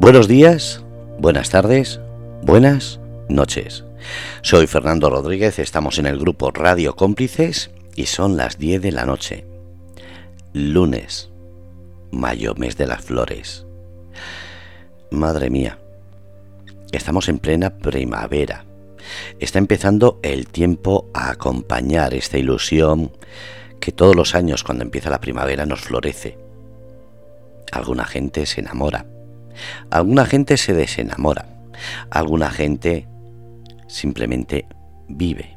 Buenos días, buenas tardes, buenas noches. Soy Fernando Rodríguez, estamos en el grupo Radio Cómplices y son las 10 de la noche. Lunes, mayo, mes de las flores. Madre mía, estamos en plena primavera. Está empezando el tiempo a acompañar esta ilusión que todos los años cuando empieza la primavera nos florece. Alguna gente se enamora, alguna gente se desenamora, alguna gente simplemente vive.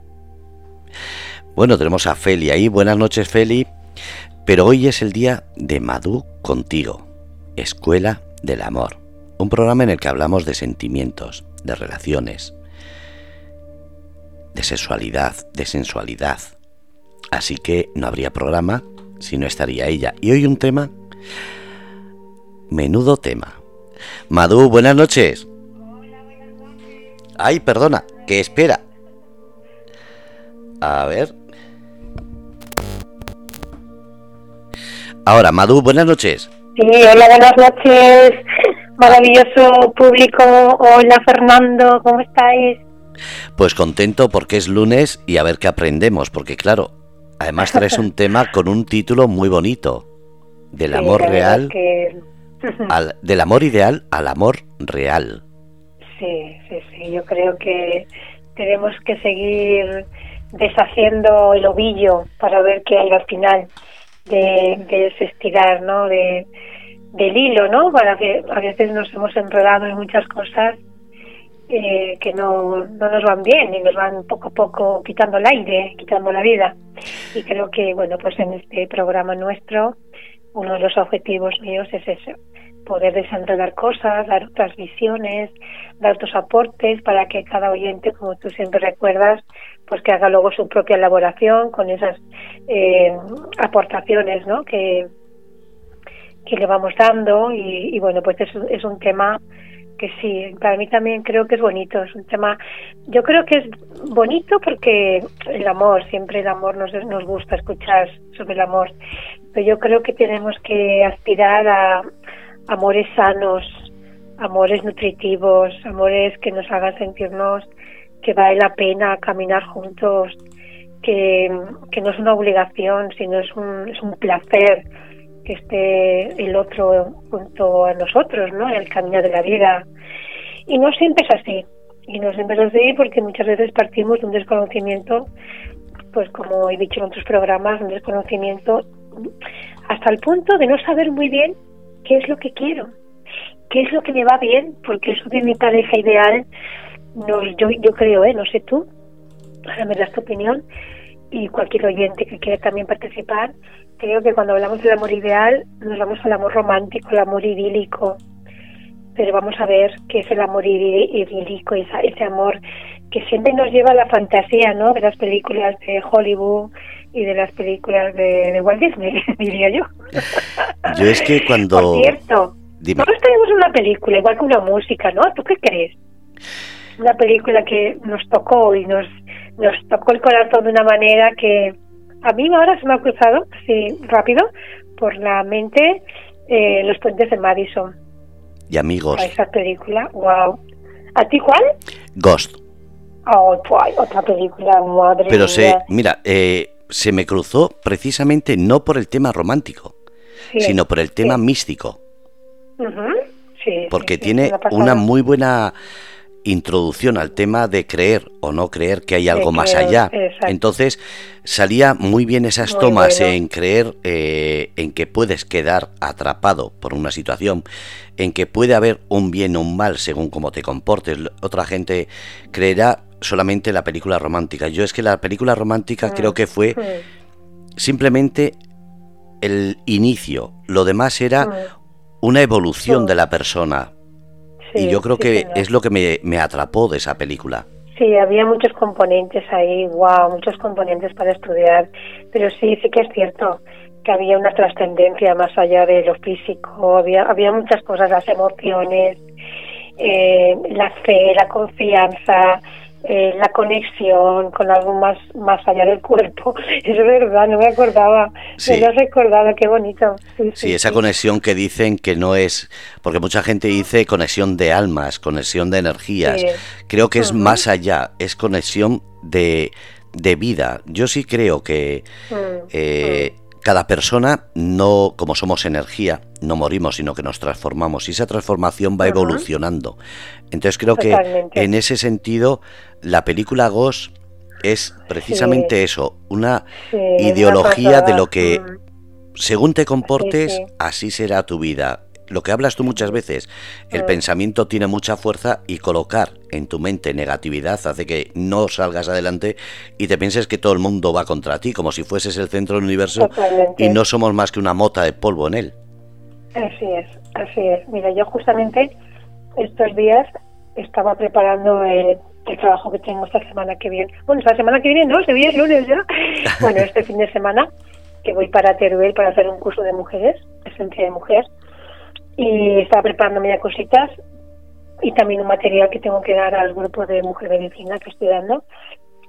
Bueno, tenemos a Feli ahí. Buenas noches, Feli. Pero hoy es el día de Madú contigo, Escuela del Amor. Un programa en el que hablamos de sentimientos, de relaciones, de sexualidad, de sensualidad. Así que no habría programa si no estaría ella. Y hoy un tema, menudo tema. Madú, buenas noches. Ay, perdona, que espera. A ver. Ahora, Madu, buenas noches. Sí, hola, buenas noches. Maravilloso público. Hola, Fernando, ¿cómo estáis? Pues contento porque es lunes y a ver qué aprendemos, porque claro, además traes un tema con un título muy bonito. Del amor real. Del amor ideal al amor real. Sí, sí, sí. Yo creo que tenemos que seguir deshaciendo el ovillo para ver qué hay al final de, de ese estirar, ¿no? De, del hilo, ¿no? Para que a veces nos hemos enredado en muchas cosas eh, que no, no nos van bien y nos van poco a poco quitando el aire, quitando la vida. Y creo que, bueno, pues en este programa nuestro, uno de los objetivos míos es eso, poder desenredar cosas, dar otras visiones, dar otros aportes para que cada oyente, como tú siempre recuerdas, pues que haga luego su propia elaboración con esas eh, aportaciones ¿no? que, que le vamos dando y, bueno, pues es, es un tema que sí, para mí también creo que es bonito, es un tema, yo creo que es bonito porque el amor, siempre el amor nos, nos gusta escuchar sobre el amor, pero yo creo que tenemos que aspirar a, amores sanos, amores nutritivos, amores que nos hagan sentirnos que vale la pena caminar juntos, que, no es una obligación, sino es un, es un placer que esté el otro junto a nosotros, ¿no? En el camino de la vida. Y no siempre es así. Y no siempre es así porque muchas veces partimos de un desconocimiento, pues como he dicho en otros programas, un desconocimiento hasta el punto de no saber muy bien qué es lo que quiero, qué es lo que me va bien, porque eso de mi pareja ideal, no, yo, yo creo, ¿eh? no sé tú, ahora me das tu opinión, y cualquier oyente que quiera también participar, creo que cuando hablamos del amor ideal nos vamos al amor romántico, el amor idílico, pero vamos a ver qué es el amor idílico, esa, ese amor que siempre nos lleva a la fantasía, ¿no? De las películas de Hollywood y de las películas de, Walt Disney, diría yo. Yo es que cuando... Por cierto, nosotros tenemos una película, igual que una música, ¿no? ¿Tú qué crees? Una película que nos tocó y nos, nos tocó el corazón de una manera que a mí ahora se me ha cruzado, así rápido, por la mente eh, Los Puentes de Madison. Y amigos. esa película, wow. ¿A ti cuál? Ghost. Oh, otra película, madre Pero se, mira, eh, se me cruzó precisamente no por el tema romántico, sino por el tema místico. porque tiene una muy buena introducción al tema de creer o no creer que hay algo más allá. Entonces salía muy bien esas tomas en creer eh, en que puedes quedar atrapado por una situación, en que puede haber un bien o un mal según cómo te comportes. Otra gente creerá solamente la película romántica. Yo es que la película romántica creo mm, que fue simplemente el inicio. Lo demás era mm. una evolución de la persona. Y yo creo que es lo que me, me, atrapó de esa película. Sí, había muchos componentes ahí, wow, muchos componentes para estudiar. Pero sí, sí que es cierto que había una trascendencia más allá de lo físico, había, había muchas cosas, las emociones, eh, la fe, la confianza, eh, la conexión con algo más más allá del cuerpo. Es verdad, no me acordaba. Sí. Me lo has recordado, qué bonito. Sí, esa conexión que dicen que no es, porque mucha gente dice conexión de almas, conexión de energías. Creo que es más allá, es conexión de, de vida. Yo sí creo que mm, eh, mm. cada persona, no como somos energía, no morimos, sino que nos transformamos y esa transformación va evolucionando. Entonces creo que en ese sentido la película Ghost es precisamente eso, una ideología de lo que mm. según te comportes, así será tu vida. Lo que hablas tú muchas veces, el mm. pensamiento tiene mucha fuerza y colocar en tu mente negatividad hace que no salgas adelante y te pienses que todo el mundo va contra ti, como si fueses el centro del universo y no somos más que una mota de polvo en él. Así es, así es. Mira, yo justamente estos días estaba preparando el, trabajo que tengo esta semana que viene. Bueno, esta semana que viene no, se viene el lunes ya. bueno, este fin de semana que voy para Teruel para hacer un curso de mujeres, esencia de mujer, y estaba preparando ya cositas y también un material que tengo que dar al grupo de mujer medicina que estoy dando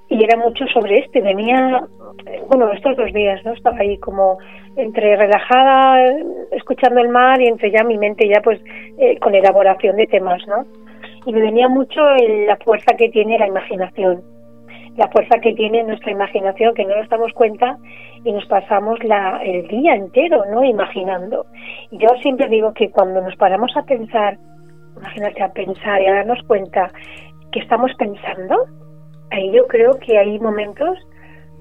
y era mucho sobre este. Venía, bueno, estos dos días, ¿no? Estaba ahí como entre relajada, escuchando el mar y entre ya mi mente ya pues eh, con elaboración de temas, ¿no? Y me venía mucho la fuerza que tiene la imaginación, la fuerza que tiene nuestra imaginación, que no nos damos cuenta y nos pasamos la, el día entero, ¿no? Imaginando. Y yo siempre digo que cuando nos paramos a pensar, imagínate, a pensar y a darnos cuenta que estamos pensando, ahí yo creo que hay momentos,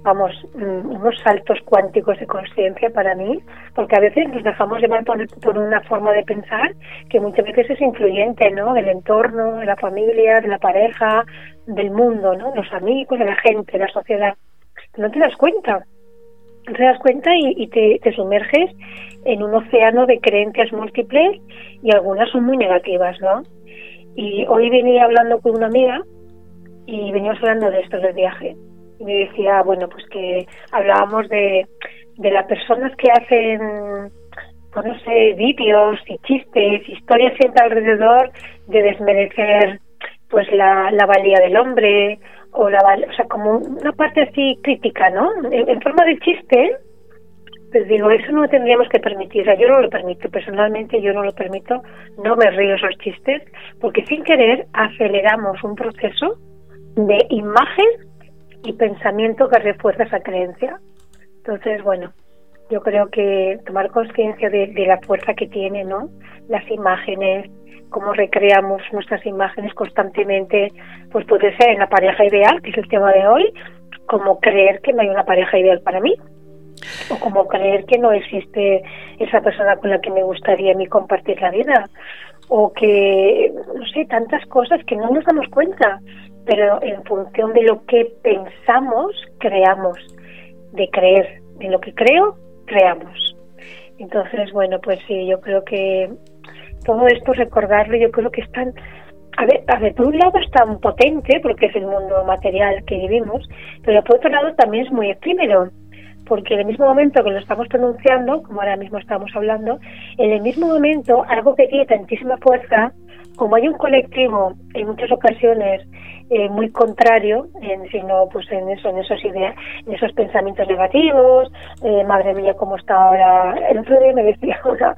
vamos, mm, unos saltos cuánticos de conciencia para mí, porque a veces nos dejamos llevar por, una forma de pensar que muchas veces es influyente, ¿no? Del entorno, de la familia, de la pareja, del mundo, ¿no? Los amigos, de la gente, de la sociedad. No te das cuenta. No te das cuenta y, y te, te sumerges en un océano de creencias múltiples y algunas son muy negativas, ¿no? Y hoy venía hablando con una amiga y veníamos hablando de esto del viaje. Y me decía, bueno, pues que hablábamos de, de las personas que hacen, pues no sé, vídeos y chistes, historias siempre alrededor de desmerecer pues la, la valía del hombre o la o sea como una parte así crítica no en, forma de chiste pues digo eso no tendríamos que permitir. O sea, yo no lo permito personalmente yo no lo permito. No me río esos chistes porque sin querer aceleramos un proceso de imagen y pensamiento que refuerza esa creencia. Entonces, bueno, yo creo que tomar conciencia de, la fuerza que tiene, ¿no? Las imágenes, cómo recreamos nuestras imágenes constantemente, pues puede ser en la pareja ideal, que es el tema de hoy, como creer que no hay una pareja ideal para mí, o como creer que no existe esa persona con la que me gustaría a mí compartir la vida, o que, no sé, tantas cosas que no nos damos cuenta pero en función de lo que pensamos, creamos. De creer, de lo que creo, creamos. Entonces, bueno, pues sí, yo creo que todo esto recordarlo, yo creo que es tan... A ver, a ver, por un lado es tan potente, porque es el mundo material que vivimos, pero por otro lado también es muy efímero, porque en el mismo momento que lo estamos pronunciando, como ahora mismo estamos hablando, en el mismo momento algo que tiene tantísima fuerza, como hay un colectivo en muchas ocasiones eh, muy contrario, sino pues en eso, en esos ideas, en esos pensamientos negativos, eh, madre mía, cómo está ahora. El otro me decía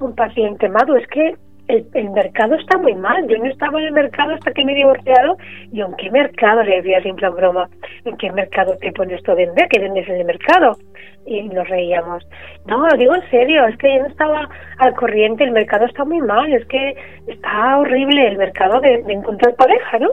un paciente, Madu, es que el, mercado está muy mal. Yo no estaba en el mercado hasta que me he divorciado. ¿Y en qué mercado? Le decía simple broma. ¿En qué mercado te pones tú a vender? ¿Qué vendes en el mercado? Y nos reíamos. No, lo digo en serio. Es que yo no estaba al corriente. El mercado está muy mal. Es que está horrible el mercado de, de encontrar pareja, ¿no?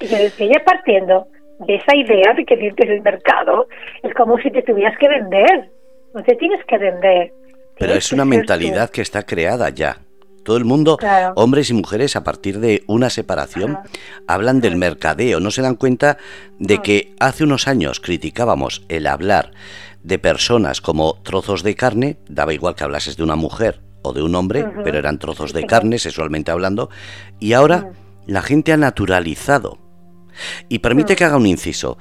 Y yo decía, ya partiendo de esa idea de que es el mercado, es como si te tuvieras que vender. No te tienes que vender. Pero es una mentalidad que está creada ya. Todo el mundo, hombres y mujeres, a partir de una separación, hablan del mercadeo. No se dan cuenta de que hace unos años criticábamos el hablar de personas como trozos de carne, daba igual que hablases de una mujer o de un hombre, pero eran trozos de carne, sexualmente hablando, y ahora la gente ha naturalizado. Y permite que haga un inciso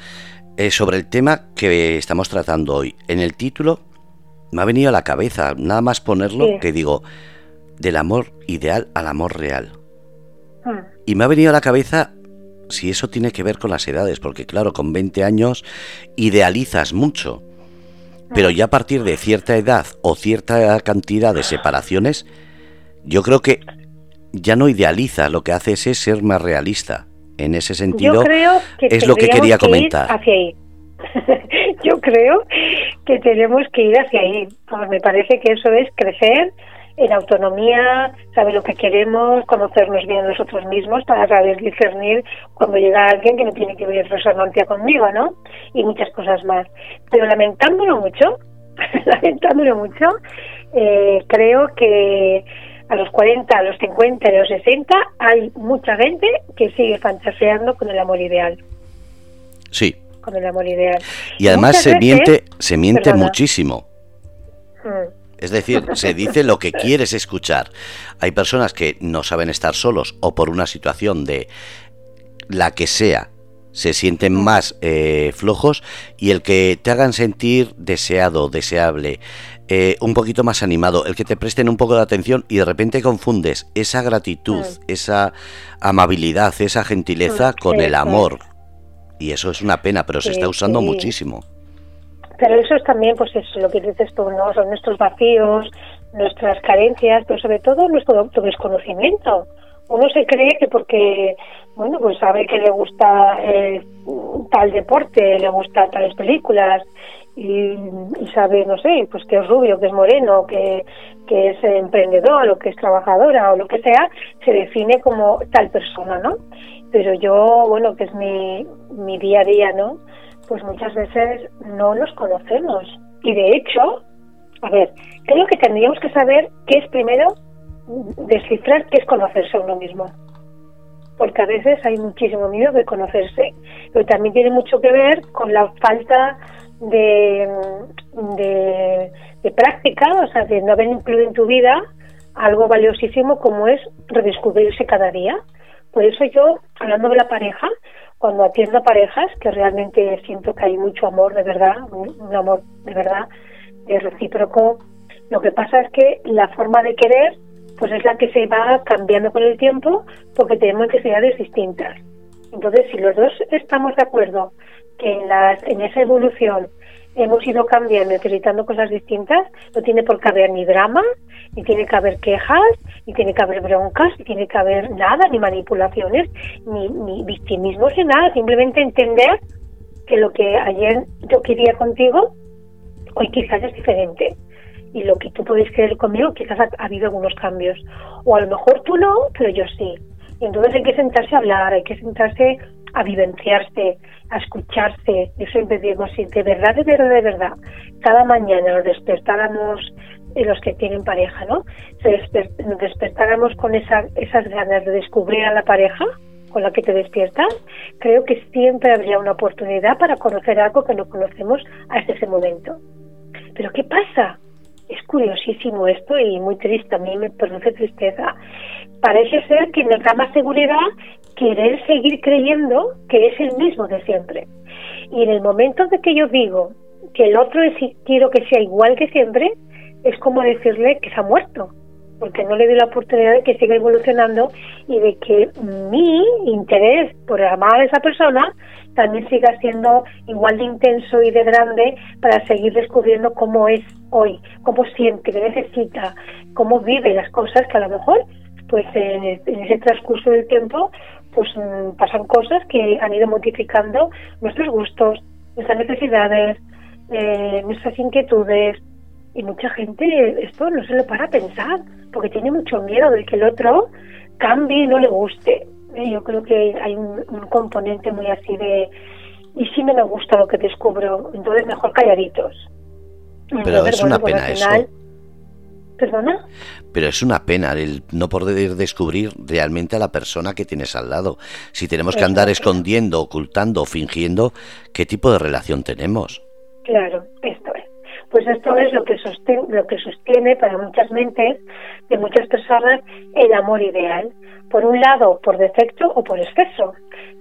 eh, sobre el tema que estamos tratando hoy. En el título me ha venido a la cabeza, nada más ponerlo, que digo, del amor ideal al amor real. Mm. Y me ha venido a la cabeza si eso tiene que ver con las edades, porque claro, con 20 años idealizas mucho, pero ya a partir de cierta edad o cierta cantidad de separaciones, yo creo que ya no idealizas, lo que haces es ser más realista. En ese sentido, es lo que quería comentar. hacia ahí. yo creo que tenemos que ir hacia ahí. me parece que eso es crecer en autonomía, saber lo que queremos, conocernos bien nosotros mismos para saber discernir cuando llega alguien que no tiene que ver resonancia conmigo, ¿no? Y muchas cosas más. Pero lamentándolo mucho, lamentándolo mucho, eh, creo que a los 40, a los 50 y a los 60 hay mucha gente que sigue fantaseando con el amor ideal. Sí. Con el amor ideal. Y además se miente, se miente muchísimo. Mm. Es decir, se dice lo que quieres escuchar. Hay personas que no saben estar solos o por una situación de la que sea, se sienten más eh, flojos y el que te hagan sentir deseado, deseable, eh, un poquito más animado, el que te presten un poco de atención y de repente confundes esa gratitud, esa amabilidad, esa gentileza con el amor. Y eso es una pena, pero se está usando muchísimo. Pero eso es también, pues es lo que dices tú, ¿no? Son nuestros vacíos, nuestras carencias, pero sobre todo nuestro desconocimiento. Uno se cree que porque, bueno, pues sabe que le gusta eh, tal deporte, le gusta tales películas y, sabe, no sé, pues que es rubio, que es moreno, que, que es emprendedor o que es trabajadora o lo que sea, se define como tal persona, ¿no? Pero yo, bueno, que es mi, mi día a día, ¿no? Pues muchas veces no los conocemos. Y de hecho, a ver, creo que tendríamos que saber qué es primero descifrar qué es conocerse a uno mismo. Porque a veces hay muchísimo miedo de conocerse, pero también tiene mucho que ver con la falta de, de, de práctica, o sea, de no haber incluido en tu vida algo valiosísimo como es redescubrirse cada día. Por eso yo, hablando de la pareja, cuando atiendo parejas, que realmente siento que hay mucho amor de verdad, un, amor de verdad, recíproco, lo que pasa es que la forma de querer pues es la que se va cambiando con el tiempo porque tenemos necesidades distintas. Entonces, si los dos estamos de acuerdo que en, las, en esa evolución hemos ido cambiando, necesitando cosas distintas, no tiene por qué haber ni drama, ni tiene que haber quejas, ni tiene que haber broncas, ni tiene que haber nada, ni manipulaciones, ni, ni victimismos, ni nada, simplemente entender que lo que ayer yo quería contigo, hoy quizás es diferente. Y lo que tú puedes creer conmigo, quizás ha, ha habido algunos cambios. O a lo mejor tú no, pero yo sí. Y entonces hay que sentarse a hablar, hay que sentarse a vivenciarse, a escucharse. Yo siempre digo, si de verdad, de verdad, de verdad, cada mañana nos despertáramos, eh, los que tienen pareja, ¿no? nos despertáramos con esa, esas ganas de descubrir a la pareja con la que te despiertas, creo que siempre habría una oportunidad para conocer algo que no conocemos hasta ese momento. Pero ¿qué pasa? Es curiosísimo esto y muy triste, a mí me produce tristeza. Parece ser que nos da más seguridad querer seguir creyendo que es el mismo de siempre. Y en el momento de que yo digo que el otro quiero que sea igual que siempre, es como decirle que se ha muerto, porque no le doy la oportunidad de que siga evolucionando y de que mi interés por amar a esa persona también siga siendo igual de intenso y de grande para seguir descubriendo cómo es hoy, cómo siente, qué necesita, cómo vive las cosas que a lo mejor pues en, ese transcurso del tiempo pues mm, pasan cosas que han ido modificando nuestros gustos, nuestras necesidades, eh, nuestras inquietudes. Y mucha gente esto no se lo para pensar, porque tiene mucho miedo de que el otro cambie y no le guste. Eh, yo creo que hay un, componente muy así de, y si me gusta lo que descubro, entonces mejor calladitos. Pero es una pues pena eso. ¿Perdona? Pero es una pena el no poder descubrir realmente a la persona que tienes al lado. Si tenemos que andar escondiendo, ocultando, fingiendo, ¿qué tipo de relación tenemos? Claro, esto es. Pues esto es lo que, sostiene, lo que sostiene para muchas mentes de muchas personas el amor ideal. Por un lado, por defecto o por exceso.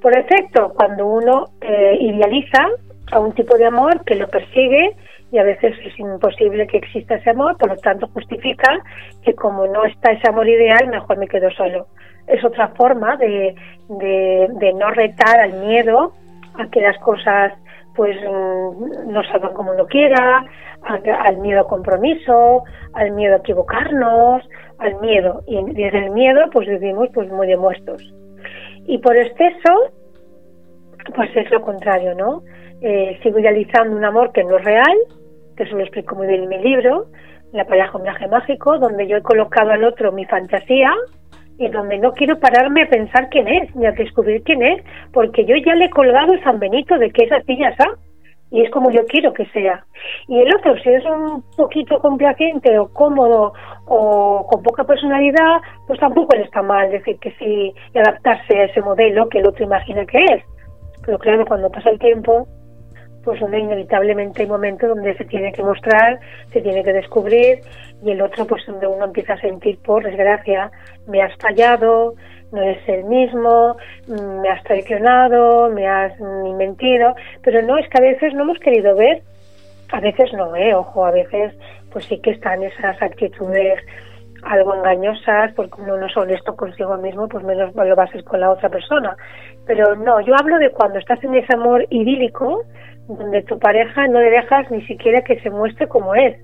Por defecto, cuando uno eh, idealiza a un tipo de amor que lo persigue y a veces es imposible que exista ese amor, por lo tanto justifica que como no está ese amor ideal, mejor me quedo solo. Es otra forma de, de, no retar al miedo a que las cosas pues mm, no salgan como uno quiera, al, miedo a compromiso, al miedo a equivocarnos, al miedo. Y desde el miedo pues vivimos pues muy demuestros. Y por exceso, pues es lo contrario, ¿no? Eh, sigo idealizando un amor que no es real, eso lo explico muy bien en mi libro, La pareja viaje mágico, donde yo he colocado al otro mi fantasía y donde no quiero pararme a pensar quién es, ni a descubrir quién es, porque yo ya le he colgado el San Benito de que es así ya está, y es como yo quiero que sea. Y el otro, si es un poquito complaciente o cómodo o con poca personalidad, pues tampoco le está mal decir que sí y adaptarse a ese modelo que el otro imagina que es. Pero claro, cuando pasa el tiempo, pues donde inevitablemente hay momentos donde se tiene que mostrar, se tiene que descubrir y el otro pues donde uno empieza a sentir por desgracia, me has fallado, no es el mismo, me has traicionado, me has mentido, pero no, es que a veces no hemos querido ver, a veces no, eh, ojo, a veces pues sí que están esas actitudes algo engañosas, porque uno no es honesto consigo mismo, pues menos lo vas a ser con la otra persona. Pero no, yo hablo de cuando estás en ese amor idílico, donde tu pareja no le dejas ni siquiera que se muestre como es.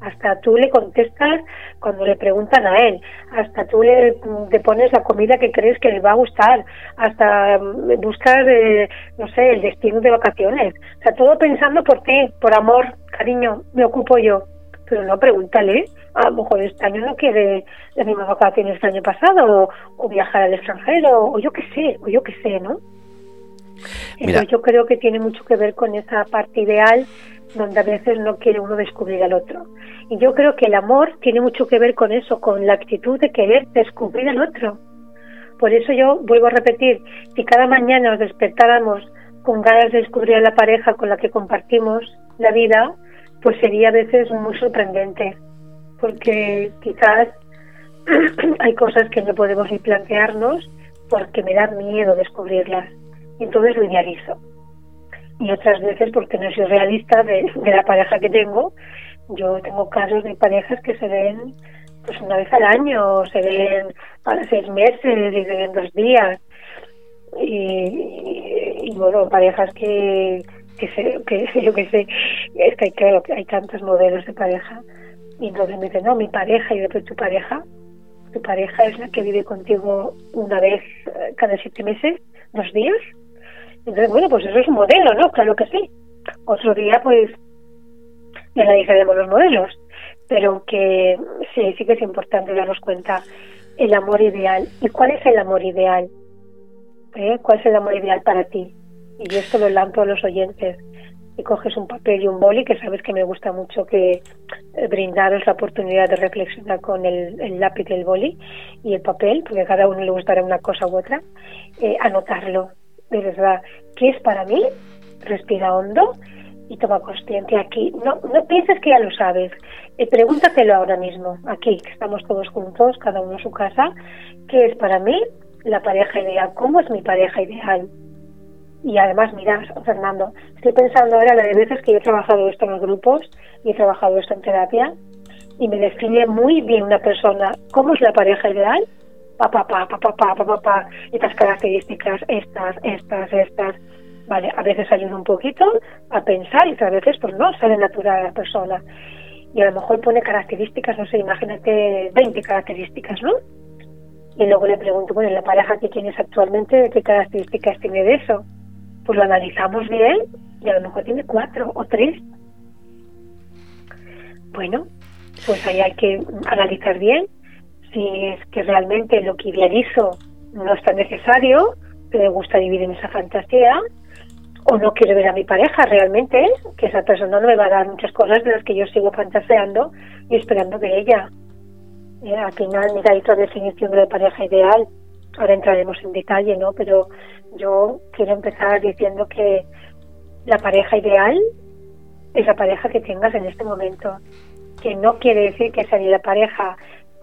Hasta tú le contestas cuando le preguntan a él, hasta tú le, pones la comida que crees que le va a gustar, hasta mm, buscar, eh, no sé, el destino de vacaciones. O sea, todo pensando por ti, por amor, cariño, me ocupo yo. Pero no pregúntale, a lo mejor este año no quiere las mismas vacaciones que el año pasado, o, o viajar al extranjero, o yo qué sé, o yo qué sé, ¿no? Entonces yo creo que tiene mucho que ver con esa parte ideal donde a veces no quiere uno descubrir al otro. Y yo creo que el amor tiene mucho que ver con eso, con la actitud de querer descubrir al otro. Por eso yo vuelvo a repetir, si cada mañana nos despertáramos con ganas de descubrir a la pareja con la que compartimos la vida, pues sería a veces muy sorprendente, porque quizás hay cosas que no podemos ni plantearnos porque me da miedo descubrirlas y entonces lo idealizo. Y otras veces porque no soy realista de, la pareja que tengo. Yo tengo casos de parejas que se ven pues una vez al año, se ven para seis meses y se ven dos días. Y, bueno, parejas que, que, sé, que yo que sé, es que hay, claro, hay tantos modelos de pareja. Y entonces me dicen, no, mi pareja, y después tu pareja, tu pareja es la que vive contigo una vez eh, cada siete meses, dos días. Entonces, bueno, pues eso es un modelo, ¿no? Claro que sí. Otro día, pues, analizaremos los modelos, pero que sí, sí que es importante darnos cuenta el amor ideal. ¿Y cuál es el amor ideal? ¿Eh? ¿Cuál es el amor ideal para ti? Y esto lo lanzo a los oyentes. Y coges un papel y un boli, que sabes que me gusta mucho que eh, brindaros la oportunidad de reflexionar con el, lápiz y el boli y el papel, porque a cada uno le gustará una cosa u otra, eh, anotarlo de verdad, ¿qué es para mí? Respira hondo y toma conciencia aquí. No, no pienses que ya lo sabes. Eh, pregúntatelo ahora mismo, aquí, que estamos todos juntos, cada uno en su casa. ¿Qué es para mí la pareja ideal? ¿Cómo es mi pareja ideal? Y además, mira, Fernando, estoy pensando ahora la de veces que yo he trabajado esto en los grupos y he trabajado esto en terapia y me define muy bien una persona cómo es la pareja ideal pa, pa, pa, pa, pa, pa, pa, estas características, estas, estas, estas. Vale, a veces ayuda un poquito a pensar y otras veces pues no, sale natural a la persona. Y a lo mejor pone características, no sé, imagínate 20 características, ¿no? Y luego le pregunto, bueno, la pareja que tienes actualmente, ¿qué características tiene de eso? Pues lo analizamos bien y a lo mejor tiene cuatro o tres. Bueno, pues ahí hay que analizar bien si es que realmente lo que idealizo no es tan necesario, que me gusta vivir en esa fantasía, o no quiero ver a mi pareja realmente, que esa persona no me va a dar muchas cosas de las que yo sigo fantaseando y esperando de ella. Eh, al final, mira, hay otra definición de pareja ideal. Ahora entraremos en detalle, ¿no? Pero yo quiero empezar diciendo que la pareja ideal es la pareja que tengas en este momento. Que no quiere decir que sea ni la pareja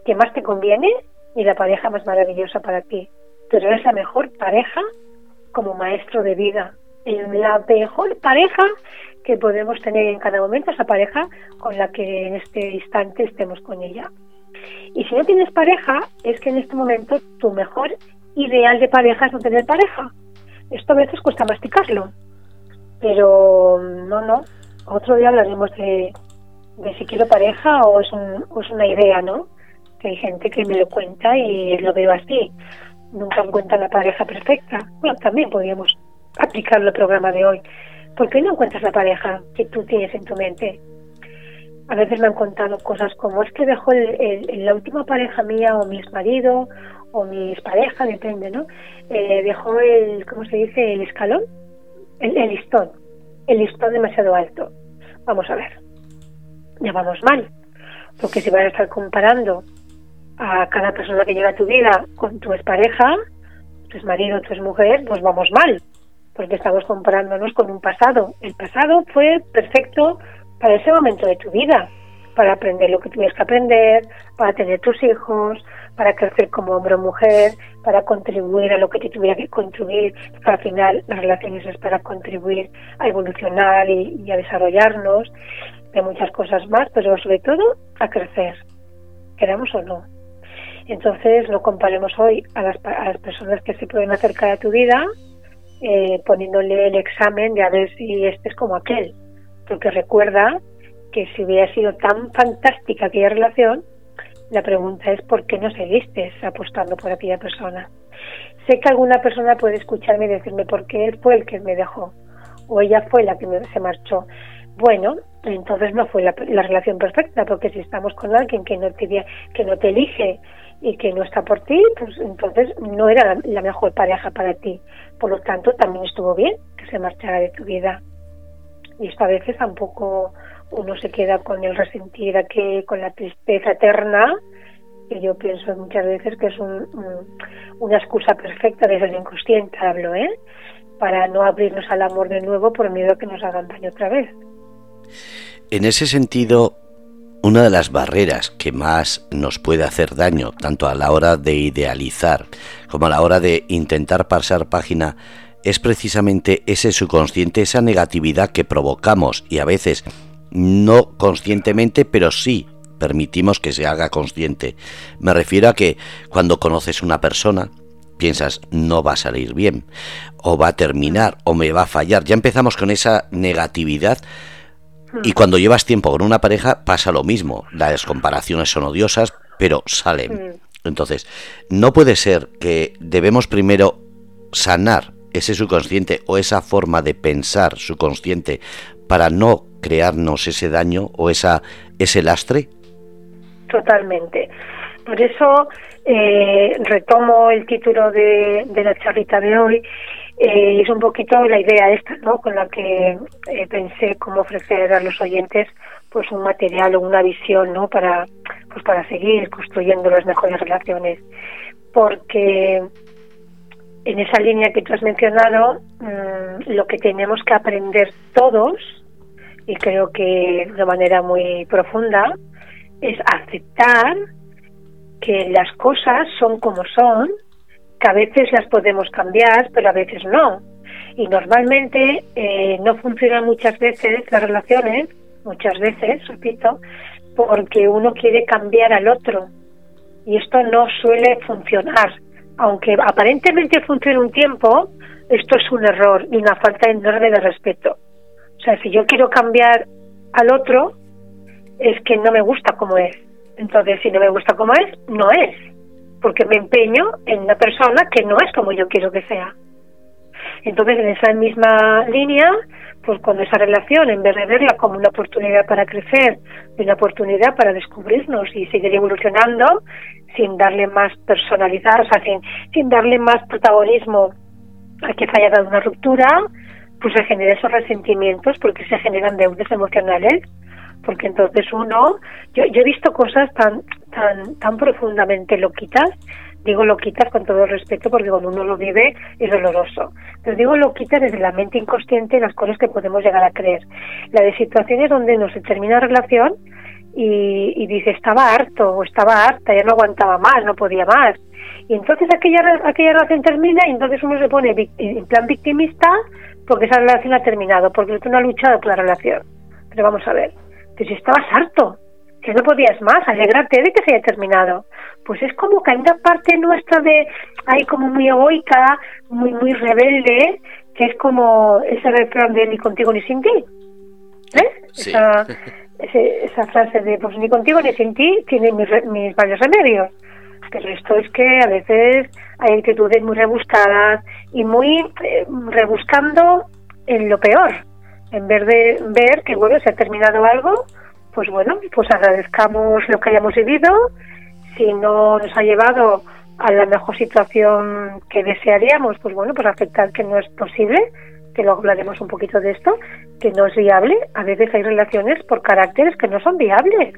que más te conviene y la pareja más maravillosa para ti. Pero eres la mejor pareja como maestro de vida. La mejor pareja que podemos tener en cada momento esa pareja con la que en este instante estemos con ella. Y si no tienes pareja, es que en este momento tu mejor ideal de pareja es no tener pareja. Esto a veces cuesta masticarlo, pero no, no. Otro día hablaremos de, de si quiero pareja o es, un, o es una idea, ¿no? Que hay gente que me lo cuenta y lo veo así. Nunca encuentran la pareja perfecta. Bueno, también podríamos aplicarlo al programa de hoy. ¿Por qué no encuentras la pareja que tú tienes en tu mente? A veces me han contado cosas como es que dejó el, la última pareja mía o mi marido o mis parejas, depende, ¿no? Eh, dejó el, ¿cómo se dice? El escalón, el, el listón, el listón demasiado alto. Vamos a ver, ya vamos mal, porque si vas a estar comparando a cada persona que llega a tu vida con tu expareja, tu exmarido, tu exmujer, pues vamos mal porque estamos comparándonos con un pasado. El pasado fue perfecto para ese momento de tu vida, para aprender lo que tuvieras que aprender, para tener tus hijos, para crecer como hombre o mujer, para contribuir a lo que te tuviera que contribuir. al final las relaciones es para contribuir a evolucionar y, a desarrollarnos, de muchas cosas más, pero sobre todo a crecer, queramos o no. Entonces no comparemos hoy a las, a las personas que se pueden acercar a tu vida eh, poniéndole el examen de a ver si este es como aquel. Porque recuerda que si hubiera sido tan fantástica aquella relación, la pregunta es por qué no seguiste apostando por aquella persona. Sé que alguna persona puede escucharme y decirme por qué él fue el que me dejó o ella fue la que se marchó. Bueno, entonces no fue la, la, relación perfecta, porque si estamos con alguien que no te elige y que no está por ti, pues entonces no era la, mejor pareja para ti. Por lo tanto, también estuvo bien que se marchara de tu vida. Y esto a veces tampoco uno se queda con el resentir, que con la tristeza eterna, que yo pienso muchas veces que es un, una excusa perfecta desde el inconsciente, hablo, ¿eh? Para no abrirnos al amor de nuevo por miedo a que nos hagan daño otra vez. En ese sentido, una de las barreras que más nos puede hacer daño, tanto a la hora de idealizar como a la hora de intentar pasar página, es precisamente ese subconsciente, esa negatividad que provocamos y a veces no conscientemente, pero sí permitimos que se haga consciente. Me refiero a que cuando conoces una persona, piensas no va a salir bien, o va a terminar, o me va a fallar. Ya empezamos con esa negatividad y cuando llevas tiempo con una pareja pasa lo mismo. Las comparaciones son odiosas, pero salen. Entonces, no puede ser que debemos primero sanar ese subconsciente o esa forma de pensar subconsciente para no crearnos ese daño o esa ese lastre. Totalmente. Por eso eh, retomo el título de, de la charlita de hoy eh, es un poquito la idea esta, ¿no? Con la que eh, pensé cómo ofrecer a los oyentes pues un material o una visión, ¿no? Para pues para seguir construyendo las mejores relaciones, porque en esa línea que tú has mencionado, mm, lo que tenemos que aprender todos, y creo que de manera muy profunda, es aceptar que las cosas son como son que a veces las podemos cambiar, pero a veces no. Y normalmente eh, no funcionan muchas veces las relaciones, muchas veces, repito, porque uno quiere cambiar al otro. Y esto no suele funcionar. Aunque aparentemente funcione un tiempo, esto es un error y una falta enorme de respeto. O sea, si yo quiero cambiar al otro, es que no me gusta como es. Entonces, si no me gusta como es, no es porque me empeño en una persona que no es como yo quiero que sea. Entonces, en esa misma línea, pues cuando esa relación, en vez de verla como una oportunidad para crecer, una oportunidad para descubrirnos y seguir evolucionando, sin darle más personalidad, o sea, sin, sin darle más protagonismo a que haya dado una ruptura, pues se genera esos resentimientos porque se generan deudas emocionales porque entonces uno, yo, he visto cosas tan, tan, tan profundamente loquitas, digo loquitas con todo respeto porque cuando uno lo vive es doloroso, pero digo loquitas desde la mente inconsciente las cosas que podemos llegar a creer. La de situaciones donde no se termina relación y, y dice estaba harto o estaba harta, ya no aguantaba más, no podía más. Y entonces aquella, aquella relación termina y entonces uno se pone en plan victimista porque esa relación ha terminado, porque tú no has luchado por la relación. Pero vamos a ver, que si estabas harto, que no podías más, alegrarte de que se haya terminado. Pues es como que hay una parte nuestra de, ahí como muy egoica, muy, muy rebelde, que es como ese refrán de ni contigo ni sin ti. ¿Ves? Esa, esa frase de pues ni contigo ni sin ti tiene mis, mis varios remedios. Pero esto es que a veces hay actitudes muy rebuscadas y muy eh, rebuscando en lo peor. En vez de ver que, bueno, se ha terminado algo, pues bueno, pues agradezcamos lo que hayamos vivido. Si no nos ha llevado a la mejor situación que desearíamos, pues bueno, pues aceptar que no es posible, que luego hablaremos un poquito de esto, que no es viable. A veces hay relaciones por caracteres que no son viables.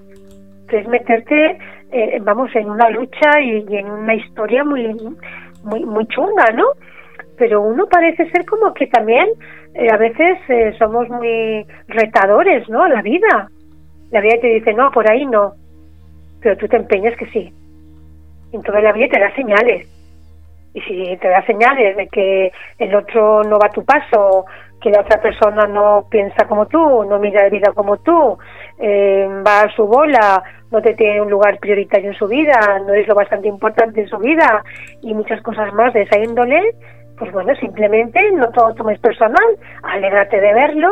Es meterte, eh, vamos, en una lucha y, en una historia muy, muy, muy chunga, ¿no? Pero uno parece ser como que también eh, a veces eh, somos muy retadores, ¿no? La vida la vida te dice, no, por ahí no, pero tú te empeñas que sí. Entonces la vida te da señales. Y si te da señales de que el otro no va a tu paso, que la otra persona no piensa como tú, no mira la vida como tú, eh, va a su bola, no te tiene un lugar prioritario en su vida, no es lo bastante importante en su vida y muchas cosas más de esa índole, pues bueno, simplemente no todo tomes personal, alégrate de verlo,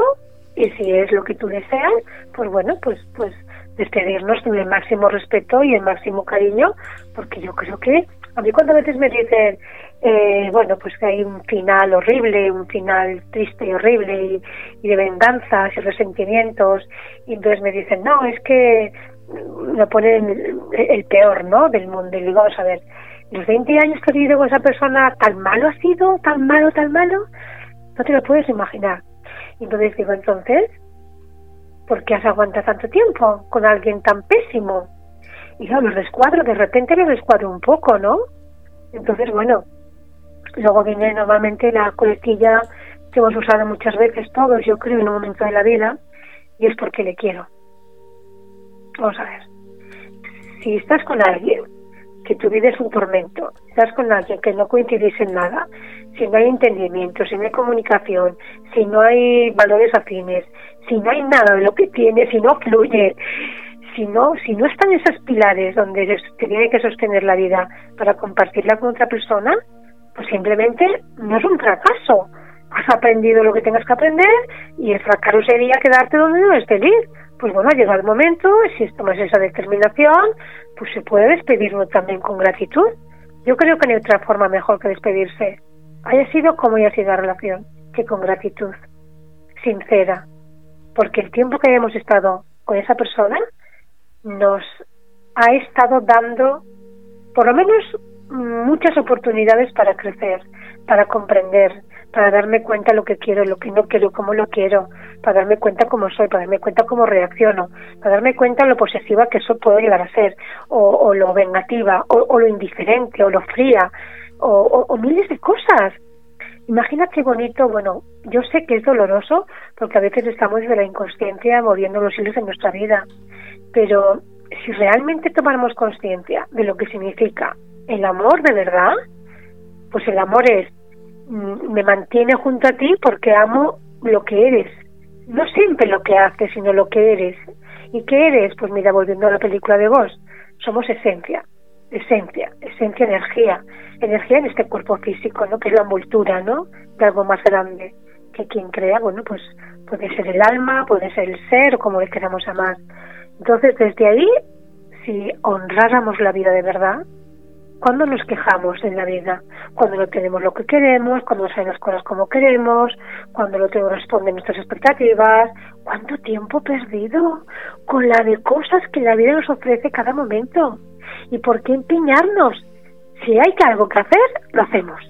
y si es lo que tú deseas, pues bueno, pues pues despedirnos con el máximo respeto y el máximo cariño, porque yo creo que a mí cuando a veces me dicen, eh, bueno, pues que hay un final horrible, un final triste y horrible y, de venganzas y resentimientos, y entonces me dicen, no, es que me ponen el, peor, ¿no?, del mundo. Y digo, vamos a ver, los 20 años que he vivido con esa persona, ¿tan malo ha sido? ¿Tan malo, tan malo? No te lo puedes imaginar. Y entonces digo, entonces, ¿por qué has aguantado tanto tiempo con alguien tan pésimo? Y yo los descuadro, de repente los descuadro un poco, ¿no? Entonces, bueno, luego viene normalmente la coletilla que hemos usado muchas veces todos, yo creo, en un momento de la vida, y es porque le quiero. Vamos a ver. Si estás con alguien que tu vida es un tormento, estás con alguien que no coincidís en nada, si no hay entendimiento, si no hay comunicación, si no hay valores afines, si no hay nada de lo que tiene, si no fluye, si no, si no están esos pilares donde te tiene que sostener la vida para compartirla con otra persona, pues simplemente no es un fracaso. Has aprendido lo que tengas que aprender y el fracaso sería quedarte donde no es feliz. Pues bueno, ha llegado el momento, si tomas esa determinación, pues se puede despedirlo también con gratitud. Yo creo que no hay otra forma mejor que despedirse haya sido como haya sido la relación, que con gratitud, sincera, porque el tiempo que hayamos estado con esa persona nos ha estado dando, por lo menos, muchas oportunidades para crecer, para comprender, para darme cuenta lo que quiero, lo que no quiero, cómo lo quiero, para darme cuenta cómo soy, para darme cuenta cómo reacciono, para darme cuenta lo posesiva que eso puedo llegar a ser, o, lo vengativa, o, lo indiferente, o lo fría, o, miles de cosas. Imagina qué bonito, bueno, yo sé que es doloroso porque a veces estamos de la inconsciencia moviendo los hilos en nuestra vida, pero si realmente tomáramos conciencia de lo que significa el amor de verdad, pues el amor es, mm, me mantiene junto a ti porque amo lo que eres, no siempre lo que haces, sino lo que eres. ¿Y qué eres? Pues mira, volviendo a la película de vos, somos esencia, esencia, esencia, energía, energía en este cuerpo físico, ¿no? Que es la envoltura, ¿no? De algo más grande. Que quien crea, bueno, pues puede ser el alma, puede ser el ser, como le queramos llamar. Entonces, desde ahí, si honráramos la vida de verdad, cuando nos quejamos en la vida? Cuando no tenemos lo que queremos, cuando no salen las cosas como queremos, cuando no tenemos responde nuestras expectativas. ¿Cuánto tiempo perdido con la de cosas que la vida nos ofrece cada momento? ¿Y por qué empeñarnos? Si hay algo que hacer, lo hacemos.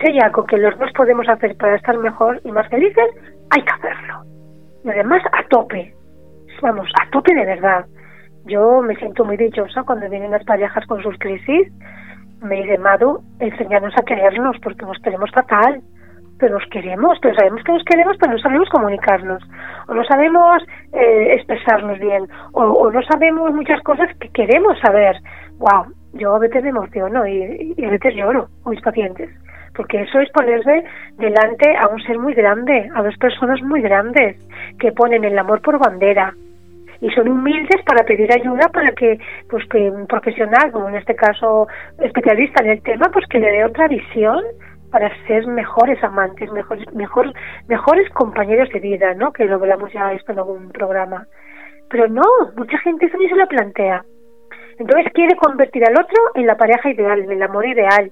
Si hay algo que los dos podemos hacer para estar mejor y más felices, hay que hacerlo. Y además a tope. Vamos, a tope de verdad. Yo me siento muy dichosa cuando vienen las parejas con sus crisis. Me dice, Madu, enseñarnos a querernos porque nos queremos fatal. Pero nos queremos, pero sabemos que nos queremos, pero no sabemos comunicarnos. O no sabemos eh, expresarnos bien. O, no sabemos muchas cosas que queremos saber. ¡Wow! yo a veces me emociono y, a veces lloro con mis pacientes, porque eso es ponerse delante a un ser muy grande, a dos personas muy grandes, que ponen el amor por bandera, y son humildes para pedir ayuda para que pues que un profesional como en este caso especialista en el tema pues que le dé otra visión para ser mejores amantes mejores mejor, mejores compañeros de vida no que lo hablamos ya esto en algún programa. Pero no mucha gente eso ni se lo plantea. Entonces quiere convertir al otro en la pareja ideal en el amor ideal.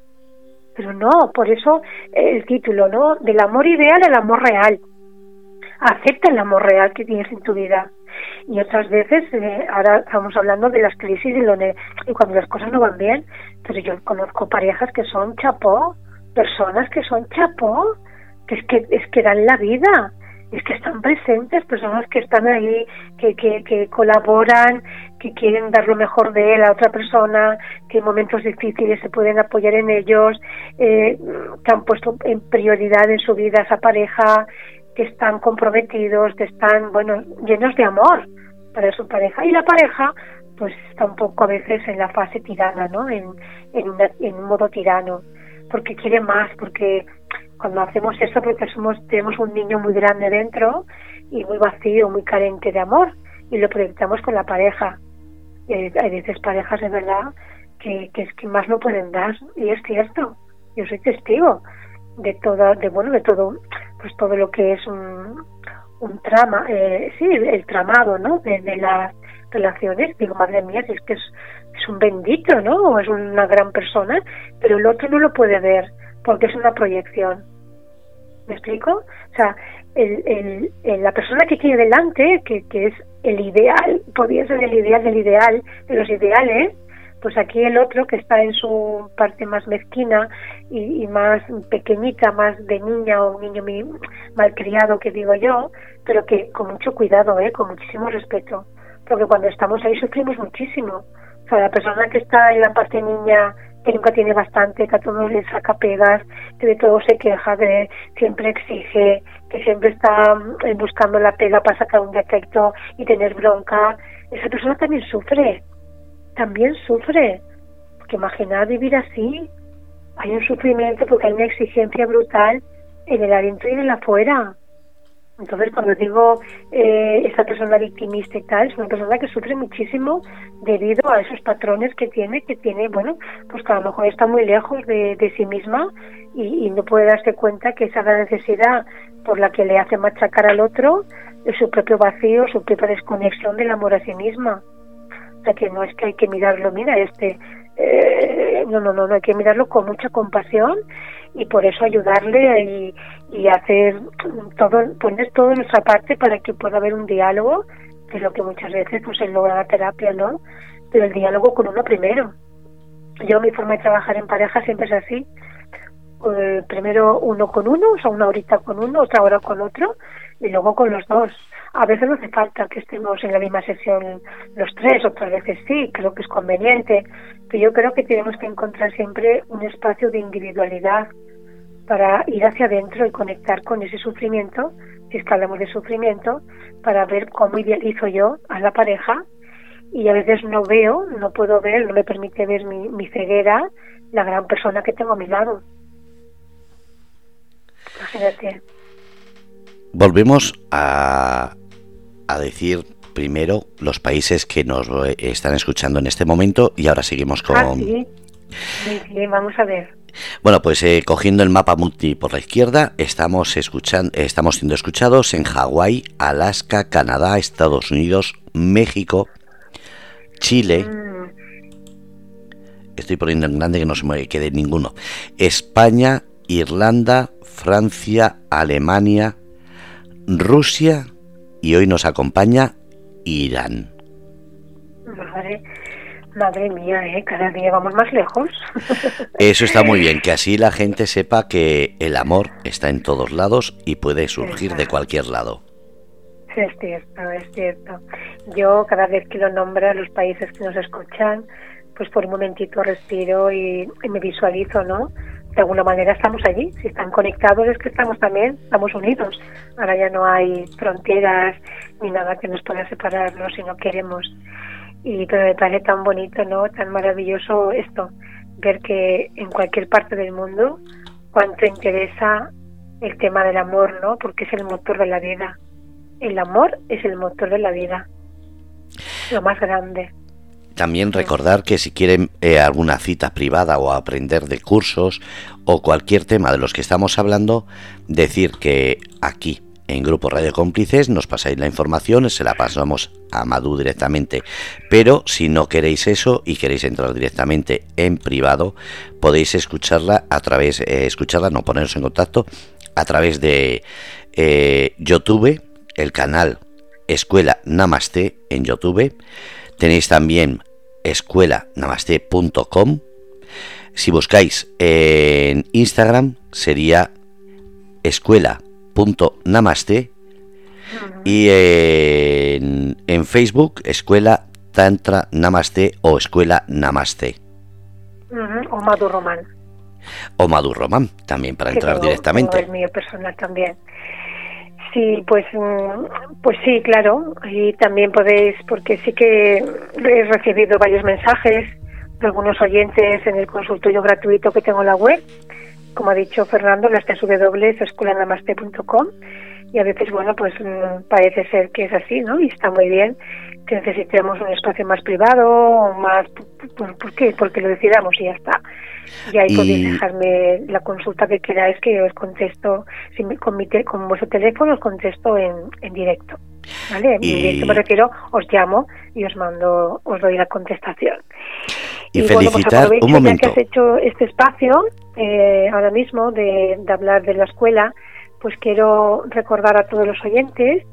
Pero no por eso el título no del amor ideal al amor real. Acepta el amor real que tienes en tu vida y otras veces, eh, ahora estamos hablando de las crisis y, lo y cuando las cosas no van bien, pero yo conozco parejas que son chapó, personas que son chapó, que es que, es que dan la vida, es que están presentes, personas que están ahí, que, que, colaboran, que quieren dar lo mejor de él a otra persona, que en momentos difíciles se pueden apoyar en ellos, eh, que han puesto en prioridad en su vida esa pareja, que están comprometidos, que están, bueno, llenos de amor para su pareja. Y la pareja, pues está un poco a veces en la fase tirana, ¿no? En, en, un modo tirano, porque quiere más, porque cuando hacemos eso, porque somos, tenemos un niño muy grande dentro y muy vacío, muy carente de amor, y lo proyectamos con la pareja. Y hay, veces parejas de verdad que, que es que más no pueden dar, y es cierto, yo soy testigo de todo, de bueno, de todo pues todo lo que es un, un trama, eh, sí, el, tramado, ¿no? De, las relaciones. Digo, madre mía, es que es, es un bendito, ¿no? O es una gran persona, pero el otro no lo puede ver porque es una proyección. ¿Me explico? O sea, el, el, la persona que tiene delante, que, que es el ideal, podría ser el ideal del ideal, de los ideales, pues aquí el otro que está en su parte más mezquina y, más pequeñita, más de niña o un niño malcriado que digo yo, pero que con mucho cuidado, ¿eh? con muchísimo respeto, porque cuando estamos ahí sufrimos muchísimo. O sea, la persona que está en la parte niña que nunca tiene bastante, que a todos le saca pegas, que de todo se queja, que siempre exige, que siempre está mm, buscando la pega para sacar un defecto y tener bronca, esa persona también sufre también sufre. Porque imaginar vivir así, hay un sufrimiento porque hay una exigencia brutal en el adentro y en el afuera. Entonces, cuando digo eh, esa persona victimista y tal, es una persona que sufre muchísimo debido a esos patrones que tiene, que tiene, bueno, pues que a lo mejor está muy lejos de, sí misma y, y, no puede darse cuenta que esa necesidad por la que le hace machacar al otro es su propio vacío, su propia desconexión del amor a sí misma que no es que hay que mirarlo, mira, este, eh, no, no, no, no, hay que mirarlo con mucha compasión y por eso ayudarle y, y hacer todo, poner todo de nuestra parte para que pueda haber un diálogo, que es lo que muchas veces pues se logra la terapia, ¿no? Pero el diálogo con uno primero. Yo mi forma de trabajar en pareja siempre es así. Eh, primero uno con uno, o sea, una horita con uno, otra hora con otro, y luego con los dos a veces no hace falta que estemos en la misma sesión los tres, otras veces sí, creo que es conveniente, pero yo creo que tenemos que encontrar siempre un espacio de individualidad para ir hacia adentro y conectar con ese sufrimiento, si es que hablamos de sufrimiento, para ver cómo idealizo yo a la pareja y a veces no veo, no puedo ver, no me permite ver mi, mi ceguera, la gran persona que tengo a mi lado. Imagínate. Volvemos a, a decir primero los países que nos están escuchando en este momento y ahora seguimos con... Ah, sí. vamos a ver. Bueno, pues eh, cogiendo el mapa multi por la izquierda, estamos escuchando, estamos siendo escuchados en Hawái, Alaska, Canadá, Estados Unidos, México, Chile. Mm. Estoy poniendo en grande que no se me quede ninguno. España, Irlanda, Francia, Alemania, Rusia y hoy nos acompaña Irán. Madre, madre mía, ¿eh? cada día vamos más lejos. Eso está muy bien, que así la gente sepa que el amor está en todos lados y puede surgir de cualquier lado. Es cierto, es cierto. Yo cada vez que lo nombro los países que nos escuchan, pues por un momentito respiro y me visualizo, ¿no? De alguna manera estamos allí. Si están conectados es que estamos también, estamos unidos. Ahora ya no hay fronteras ni nada que nos pueda separarnos si no queremos. Y pero me parece tan bonito, ¿no? Tan maravilloso esto, ver que en cualquier parte del mundo cuánto interesa el tema del amor, ¿no? Porque es el motor de la vida. El amor es el motor de la vida. Lo más grande. También recordar que si quieren eh, alguna cita privada o aprender de cursos o cualquier tema de los que estamos hablando, decir que aquí en Grupo Radio Cómplices nos pasáis la información, se la pasamos a Madu directamente. Pero si no queréis eso y queréis entrar directamente en privado, podéis escucharla a través, eh, escucharla, no poneros en contacto, a través de eh, YouTube, el canal Escuela Namaste en YouTube Tenéis también escuelanamaste.com. Si buscáis en Instagram sería escuela.namaste y en, en, Facebook Escuela Tantra Namaste o Escuela Namaste. O Madu Román. O Madu Román, también para entrar directamente. el mío personal también. Sí, pues, mm, pues sí, claro. Y también podéis, porque sí que he recibido varios mensajes de algunos oyentes en el consultorio gratuito que tengo en la web. Como ha dicho Fernando, las www.escuelanamaste.com y a veces, bueno, pues mm, parece ser que es así, ¿no? Y está muy bien que necesitemos un espacio más privado o más... ¿Por, qué? Porque lo decidamos y ya está. Y ahí podéis dejarme la consulta que queráis que os contesto si con, mi con vuestro teléfono os contesto en, en directo. ¿Vale? En directo me refiero, os llamo y os mando, os doy la contestación. Y, felicitar, un momento. Ya que has hecho este espacio eh, ahora mismo de, de hablar de la escuela, pues quiero recordar a todos los oyentes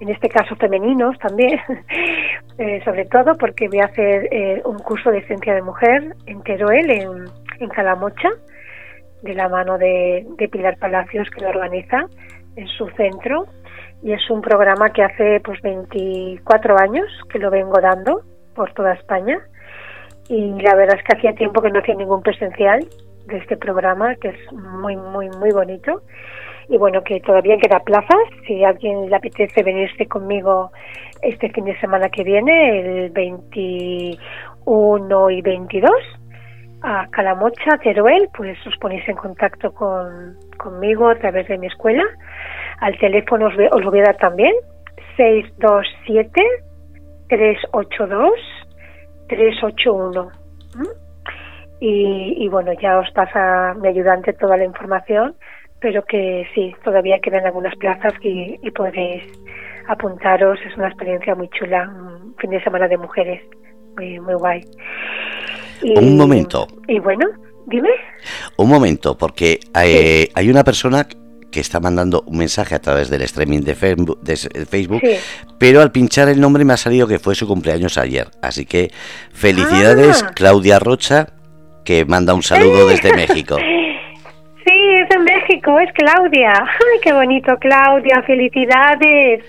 en este caso femeninos también, eh, sobre todo porque voy a hacer eh, un curso de ciencia de mujer en Teruel, en, en Calamocha, de la mano de, Pilar Palacios, que lo organiza en su centro. Y es un programa que hace pues 24 años que lo vengo dando por toda España. Y la verdad es que hacía tiempo que no hacía ningún presencial de este programa, que es muy, muy, muy bonito y bueno, que todavía queda plazas. Si a alguien le apetece venirse conmigo este fin de semana que viene, el 21 y 22, a Calamocha, Teruel, pues os ponéis en contacto con, conmigo a través de mi escuela. Al teléfono os, os lo voy a dar también, 627 382 381. Y, y bueno, ya os pasa mi ayudante toda la información pero que sí, todavía quedan algunas plazas y, podéis apuntaros. Es una experiencia muy chula, un fin de semana de mujeres, muy, muy guay. un momento. Y bueno, dime. Un momento, porque hay, hay una persona que está mandando un mensaje a través del streaming de Facebook, pero al pinchar el nombre me ha salido que fue su cumpleaños ayer. Así que felicidades, ah. Claudia Rocha, que manda un saludo desde México. es en México, es Claudia. Ay, qué bonito, Claudia, felicidades.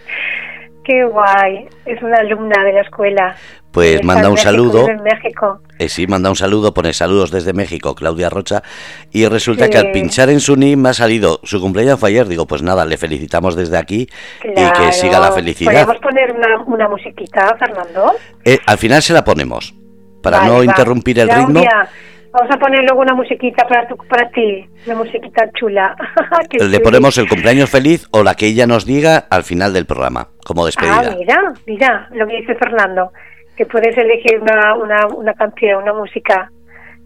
Qué guay, es una alumna de la escuela. Pues manda un saludo. México. Eh, sí, manda un saludo, pone saludos desde México, Claudia Rocha. Y resulta que al pinchar en su NIM me ha salido su cumpleaños fue ayer. Digo, pues nada, le felicitamos desde aquí y que siga la felicidad. ¿Podemos poner una, musiquita, Fernando? Eh, al final se la ponemos, para no interrumpir el ritmo. Vamos a poner luego una musiquita para, para ti, una musiquita chula. Le ponemos el cumpleaños feliz o la que ella nos diga al final del programa, como despedida. Ah, mira, mira lo que dice Fernando, que puedes elegir una, una, una canción, una música.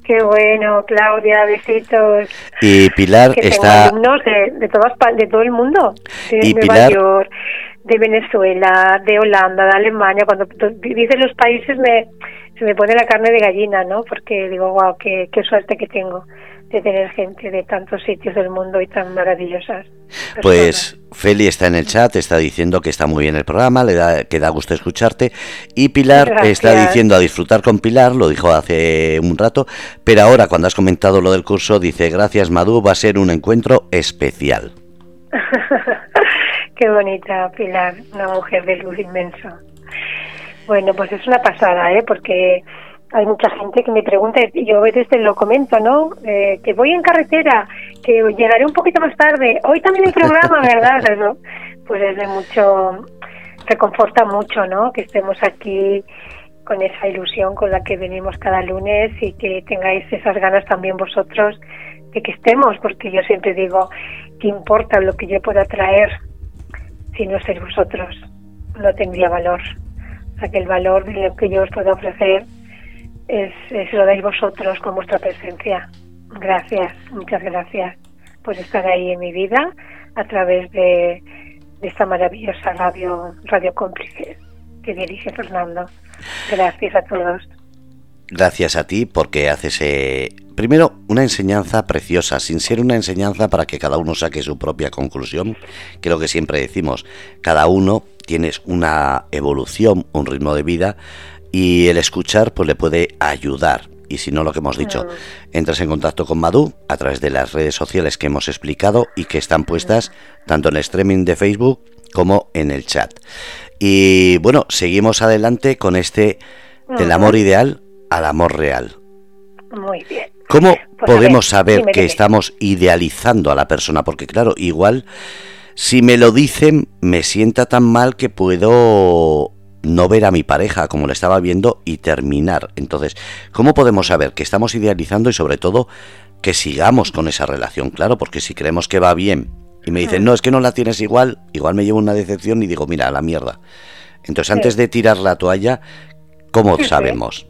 Qué bueno, Claudia, besitos. Y Pilar que está... Tengo alumnos de, de, todas, de todo el mundo, de y Nueva York, de Venezuela, de Holanda, de Alemania. Cuando dices los países me se me pone la carne de gallina, ¿no? Porque digo, wow, qué, qué suerte que tengo de tener gente de tantos sitios del mundo y tan maravillosas. Pues Feli está en el chat, está diciendo que está muy bien el programa, le da, que da gusto escucharte. Y Pilar está diciendo a disfrutar con Pilar, lo dijo hace un rato, pero ahora cuando has comentado lo del curso, dice, gracias Madu, va a ser un encuentro especial. Qué bonita Pilar, una mujer de luz inmensa. Bueno, pues es una pasada, ¿eh? Porque hay mucha gente que me pregunta, y yo a veces te lo comento, ¿no? Eh, que voy en carretera, que llegaré un poquito más tarde, hoy también hay programa, ¿verdad? Pues es de mucho, reconforta mucho, ¿no? Que estemos aquí con esa ilusión con la que venimos cada lunes y que tengáis esas ganas también vosotros de que estemos, porque yo siempre digo, ¿qué importa lo que yo pueda traer si no sois vosotros? No tendría valor. Sea, que el valor de lo que yo os puedo ofrecer es, es lo dais vosotros con vuestra presencia. Gracias, muchas gracias por estar ahí en mi vida a través de, esta maravillosa radio, radio cómplice que dirige Fernando. Gracias a todos. Gracias a ti porque haces eh, primero una enseñanza preciosa, sin ser una enseñanza para que cada uno saque su propia conclusión, que lo que siempre decimos, cada uno tienes una evolución, un ritmo de vida y el escuchar pues le puede ayudar y si no lo que hemos dicho, entras en contacto con Madu a través de las redes sociales que hemos explicado y que están puestas tanto en el streaming de Facebook como en el chat. Y bueno, seguimos adelante con este del amor ideal al amor real. Muy bien. ¿Cómo pues podemos saber que estamos idealizando a la persona? Porque claro, igual si me lo dicen me sienta tan mal que puedo no ver a mi pareja como la estaba viendo y terminar. Entonces, ¿cómo podemos saber que estamos idealizando y sobre todo que sigamos con esa relación? Claro, porque si creemos que va bien y me dicen, no, es que no la tienes igual, igual me llevo una decepción y digo, mira, a la mierda. Entonces, antes de tirar la toalla, ¿cómo sabemos?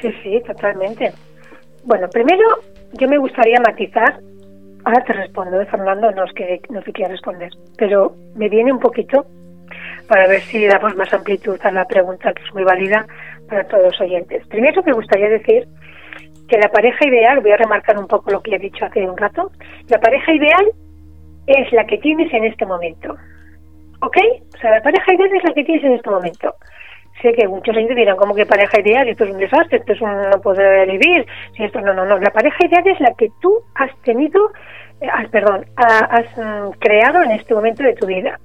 Sí, sí, totalmente. Bueno, primero yo me gustaría matizar, ahora te respondo, ¿eh, Fernando, no es que no te quiera responder, pero me viene un poquito para ver si damos más amplitud a la pregunta que es muy válida para todos los oyentes. Primero me gustaría decir que la pareja ideal, voy a remarcar un poco lo que he dicho hace un rato, la pareja ideal es la que tienes en este momento. ¿Ok? O sea, la pareja ideal es la que tienes en este momento. Sé que muchos oyentes dirán, como que pareja ideal? Esto es un desastre, esto es un no poder vivir. Si esto no, no, no. La pareja ideal es la que tú has tenido, eh, perdón, has mm, creado en este momento de tu vida.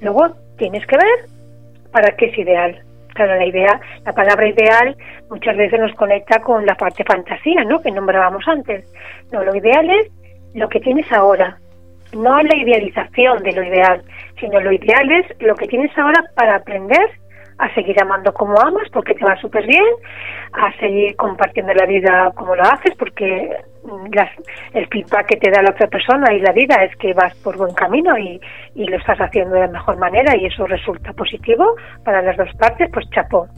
Luego tienes que ver para qué es ideal. Claro, la idea, la palabra ideal muchas veces nos conecta con la parte fantasía, ¿no? Que nombrábamos antes. No, lo ideal es lo que tienes ahora, no la idealización de lo ideal, sino lo ideal es lo que tienes ahora para aprender a seguir amando como amas porque te va súper bien, a seguir compartiendo la vida como lo haces porque mm, las, el feedback que te da la otra persona y la vida es que vas por buen camino y, y lo estás haciendo de la mejor manera y eso resulta positivo para las dos partes, pues chapó.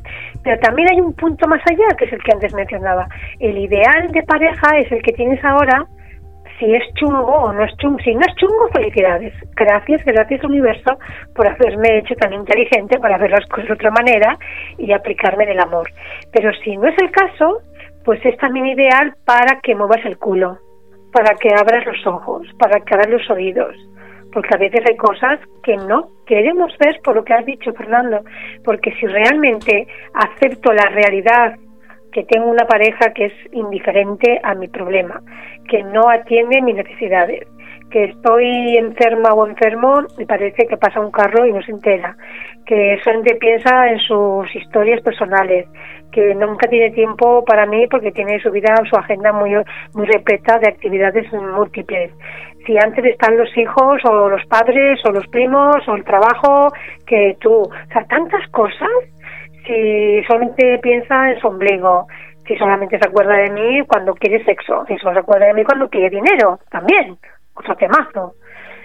Pero también hay un punto más allá que es el que antes mencionaba. El ideal de pareja es el que tienes ahora si es chungo o no es chungo. Si no es chungo, felicidades. Gracias, gracias universo por haberme hecho tan inteligente para ver las cosas de otra manera y aplicarme en el amor. Pero si no es el caso, pues es también ideal para que muevas el culo, para que abras los ojos, para que abras los oídos. Porque a veces hay cosas que no queremos ver por lo que has dicho, Fernando. Porque si realmente acepto la realidad que tengo una pareja que es indiferente a mi problema, que no atiende mis necesidades, que estoy enferma o enfermo y parece que pasa un carro y no se entera, que solamente piensa en sus historias personales, que nunca tiene tiempo para mí porque tiene su vida, su agenda muy, muy repleta de actividades múltiples. Si antes están los hijos o los padres o los primos o el trabajo, que tú, o sea, tantas cosas si solamente piensa en su ombligo, si solamente se acuerda de mí cuando quiere sexo, si solo se acuerda de mí cuando quiere dinero, también, otro temazo.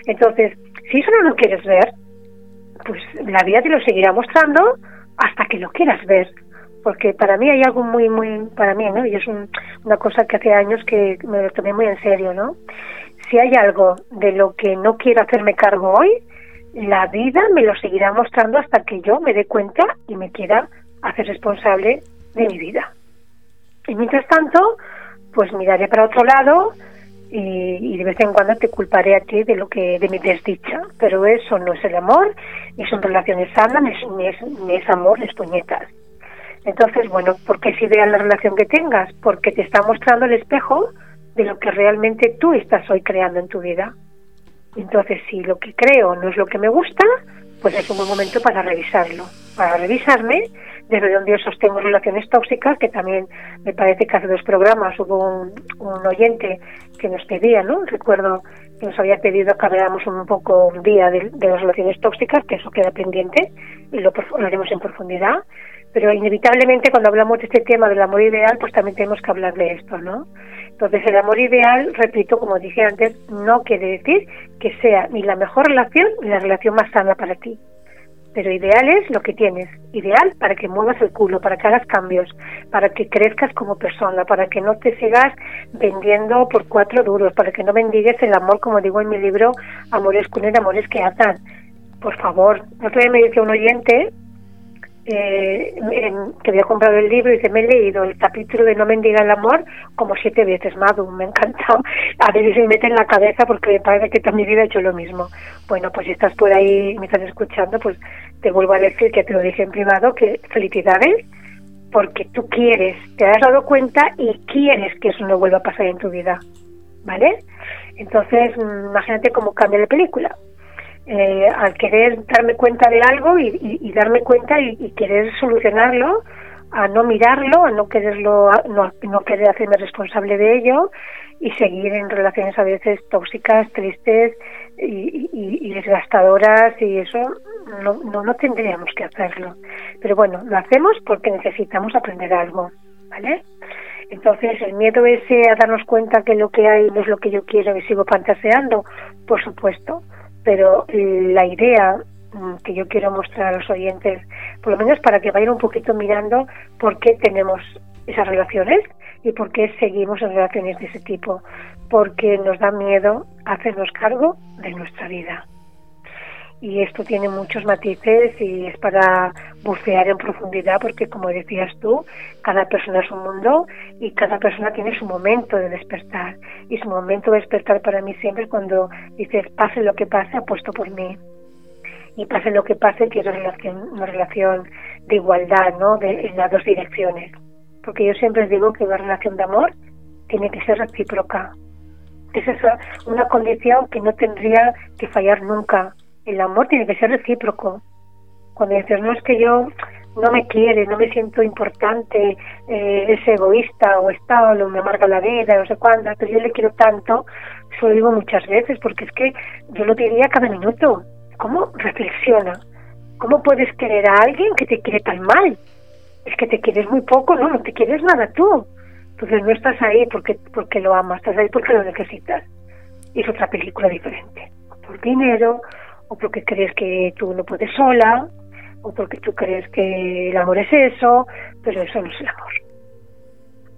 Entonces, si eso no lo quieres ver, pues la vida te lo seguirá mostrando hasta que lo quieras ver. Porque para mí hay algo muy, muy, para mí, ¿no? Y es una cosa que hace años que me lo tomé muy en serio, ¿no? Si hay algo de lo que no quiero hacerme cargo hoy, la vida me lo seguirá mostrando hasta que yo me dé cuenta y me quiera hacer responsable de mi vida. Y mientras tanto, pues miraré para otro lado y, de vez en cuando te culparé a ti de lo que de mi desdicha. Pero eso no es el amor, ni son relaciones sanas, ni es, ni es, amor, ni es puñetas. Entonces, bueno, ¿por qué es ideal la relación que tengas? Porque te está mostrando el espejo de lo que realmente tú estás hoy creando en tu vida. Entonces, si lo que creo no es lo que me gusta, pues es un buen momento para revisarlo, para revisarme desde donde yo sostengo relaciones tóxicas, que también me parece que hace dos programas hubo un, oyente que nos pedía, ¿no? Recuerdo que nos había pedido que habláramos un poco un día de, las relaciones tóxicas, que eso queda pendiente y lo, lo haremos en profundidad. Pero inevitablemente cuando hablamos de este tema del amor ideal, pues también tenemos que hablar de esto, ¿no? Entonces el amor ideal, repito, como dije antes, no quiere decir que sea ni la mejor relación ni la relación más sana para ti. Pero ideal es lo que tienes, ideal para que muevas el culo, para que hagas cambios, para que crezcas como persona, para que no te sigas vendiendo por cuatro duros, para que no bendigues el amor, como digo en mi libro, Amores con amores que atan. Por favor, no te me dice un oyente eh, que había comprado el libro y dice, me he leído el capítulo de No mendiga el amor como siete veces, Madu, me ha encantado. A se me mete en la cabeza porque me parece que toda mi vida he hecho lo mismo. Bueno, pues si estás por ahí y me estás escuchando, pues te vuelvo a decir que te lo dije en privado, que felicidades, porque tú quieres, te has dado cuenta y quieres que eso no vuelva a pasar en tu vida, ¿vale? Entonces, mm, imagínate cómo cambia la película eh, al querer darme cuenta de algo y, darme cuenta y, querer solucionarlo, a no mirarlo, a no quererlo, no, no querer hacerme responsable de ello y seguir en relaciones a veces tóxicas, tristes y, desgastadoras y eso no, no, no tendríamos que hacerlo. Pero bueno, lo hacemos porque necesitamos aprender algo, ¿vale? Entonces, el miedo ese a darnos cuenta que lo que hay no es lo que yo quiero y sigo fantaseando, por supuesto pero la idea mm, que yo quiero mostrar a los oyentes, por lo menos para que vayan un poquito mirando por qué tenemos esas relaciones y por qué seguimos en relaciones de ese tipo, porque nos da miedo hacernos cargo de nuestra vida y esto tiene muchos matices y es para bucear en profundidad porque como decías tú, cada persona es un mundo y cada persona tiene su momento de despertar. Y su momento de despertar para mí siempre es cuando dices pase lo que pase apuesto por mí. Y pase lo que pase quiero relación, una relación de igualdad ¿no? de, en las dos direcciones. Porque yo siempre digo que una relación de amor tiene que ser recíproca. Esa es una condición que no tendría que fallar nunca el amor tiene que ser recíproco. Cuando dices, no es que yo no me quiere, no me siento importante, eh, es egoísta o está o me amarga la vida, no sé cuándo, pero yo le quiero tanto, eso lo digo muchas veces, porque es que yo lo diría cada minuto. ¿Cómo reflexiona? ¿Cómo puedes querer a alguien que te quiere tan mal? Es que te quieres muy poco, no, no te quieres nada tú. Entonces no estás ahí porque, porque lo amas, estás ahí porque lo necesitas. Es otra película diferente. Por dinero, o porque crees que tú no puedes sola, o porque tú crees que el amor es eso, pero eso no es el amor.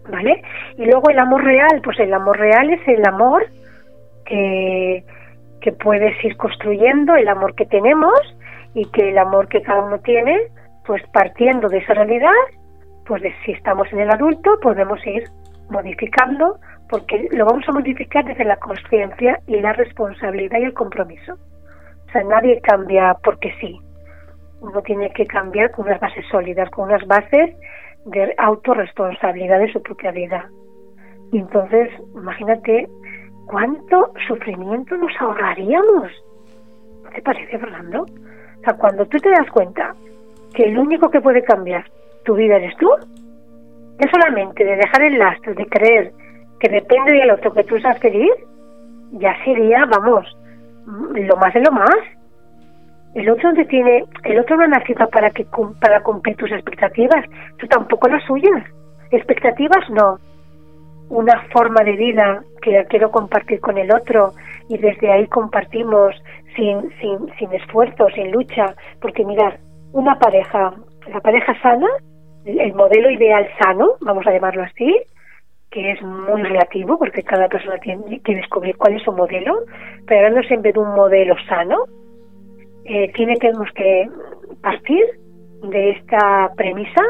¿Vale? Y luego el amor real, pues el amor real es el amor que, que puedes ir construyendo, el amor que tenemos y que el amor que cada uno tiene, pues partiendo de esa realidad, pues de, si estamos en el adulto, podemos ir modificando, porque lo vamos a modificar desde la conciencia y la responsabilidad y el compromiso. O sea, nadie cambia porque sí. Uno tiene que cambiar con unas bases sólidas, con unas bases de autorresponsabilidad de su propia vida. Y entonces, imagínate cuánto sufrimiento nos ahorraríamos. ¿No te parece, Fernando? O sea, cuando tú te das cuenta que el único que puede cambiar tu vida eres tú, ya solamente de dejar el lastre, de creer que depende del otro que tú seas feliz, ya sería, vamos, lo más de lo más. El otro te tiene, el otro no ha nacido para que para cumplir tus expectativas, tú tampoco las suyas. Expectativas no. Una forma de vida que quiero compartir con el otro y desde ahí compartimos sin, sin, sin esfuerzo, sin lucha, porque mirar, una pareja, la pareja sana, el modelo ideal sano, vamos a llamarlo así, que es muy relativo porque cada persona tiene que descubrir cuál es su modelo, pero hablando siempre de un modelo sano, eh, tiene, tenemos que partir de esta premisa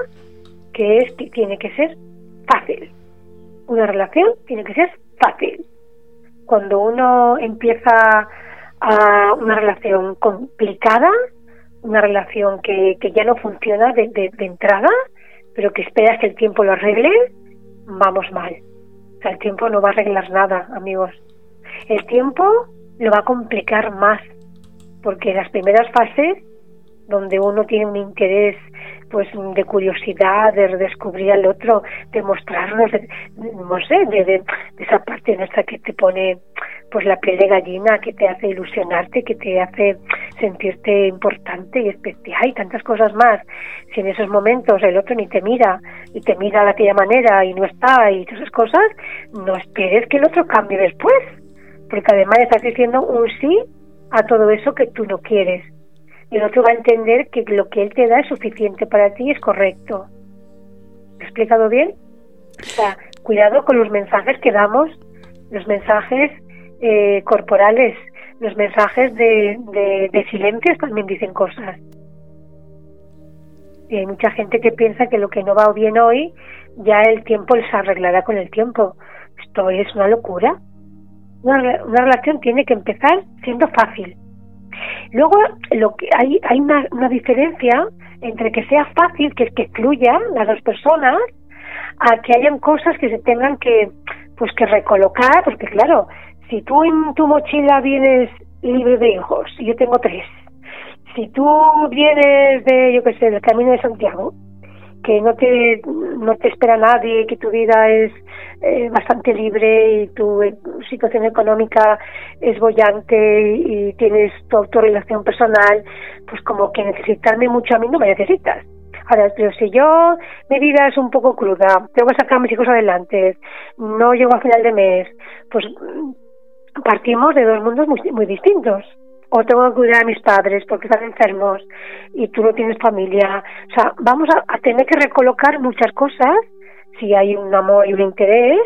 que es que tiene que ser fácil. Una relación tiene que ser fácil. Cuando uno empieza a una relación complicada, una relación que, que ya no funciona de, de entrada, pero que esperas que el tiempo lo arregle, vamos mal. O sea, el tiempo no va a arreglar nada, amigos. El tiempo lo va a complicar más, porque las primeras fases, donde uno tiene un interés pues de curiosidad, de descubrir al otro, de mostrarnos, no sé, de, esa parte nuestra que te pone pues la piel de gallina, que te hace ilusionarte, que te hace sentirte importante y especial y tantas cosas más. Si en esos momentos el otro ni te mira y te mira de aquella manera y no está y todas esas cosas, no esperes que el otro cambie después, porque además estás diciendo un sí a todo eso que tú no quieres. Y el otro va a entender que lo que él te da es suficiente para ti y es correcto. ¿Me he explicado bien? O sea, cuidado con los mensajes que damos, los mensajes eh, corporales, los mensajes de, de, silencios también dicen cosas. Y hay mucha gente que piensa que lo que no va bien hoy, ya el tiempo les arreglará con el tiempo. Esto es una locura. Una, relación tiene que empezar siendo fácil. Luego, lo que hay, hay una, diferencia entre que sea fácil, que es que fluya las dos personas, a que hayan cosas que se tengan que, pues que recolocar, porque claro, si tú en tu mochila vienes libre de hijos, yo tengo tres, si tú vienes de, yo qué sé, del Camino de Santiago, que no te, no te espera nadie, que tu vida es eh, bastante libre y tu eh, situación económica es bollante y, tienes tu autorrelación personal, pues como que necesitarme mucho a mí no me necesitas. Ahora, pero si yo, mi vida es un poco cruda, tengo que sacar a mis hijos adelante, no llego a final de mes, pues partimos de dos mundos muy, muy distintos. O tengo que cuidar a mis padres porque están enfermos y tú no tienes familia. O sea, vamos a, tener que recolocar muchas cosas si hay un amor y un interés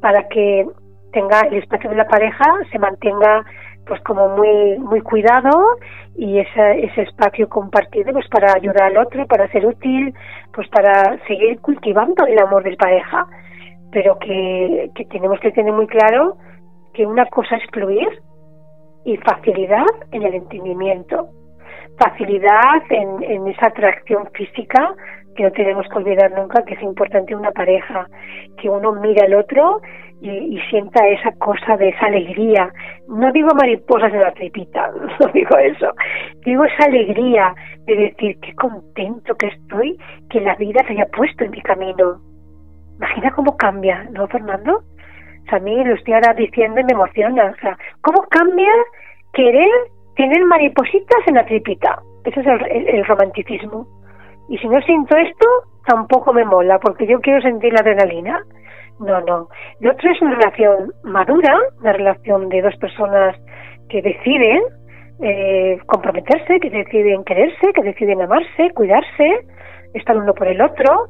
para que tenga el espacio de la pareja se mantenga pues como muy muy cuidado y ese, ese espacio compartido pues para ayudar al otro para ser útil pues para seguir cultivando el amor de pareja pero que, que tenemos que tener muy claro que una cosa es fluir y facilidad en el entendimiento, facilidad en, esa atracción física que no tenemos que olvidar nunca que es importante una pareja, que uno mira al otro y, sienta esa cosa de esa alegría. No digo mariposas en la tripita, no digo eso. Digo esa alegría de decir qué contento que estoy que la vida se haya puesto en mi camino. Imagina cómo cambia, ¿no, Fernando? A mí lo estoy ahora diciendo y me emociona. O sea, ¿cómo cambia querer tener maripositas en la tripita? Ese es el, romanticismo. Y si no siento esto, tampoco me mola, porque yo quiero sentir la adrenalina. No, no. Lo otro es una relación madura, una relación de dos personas que deciden eh, comprometerse, que deciden quererse, que deciden amarse, cuidarse, estar uno por el otro.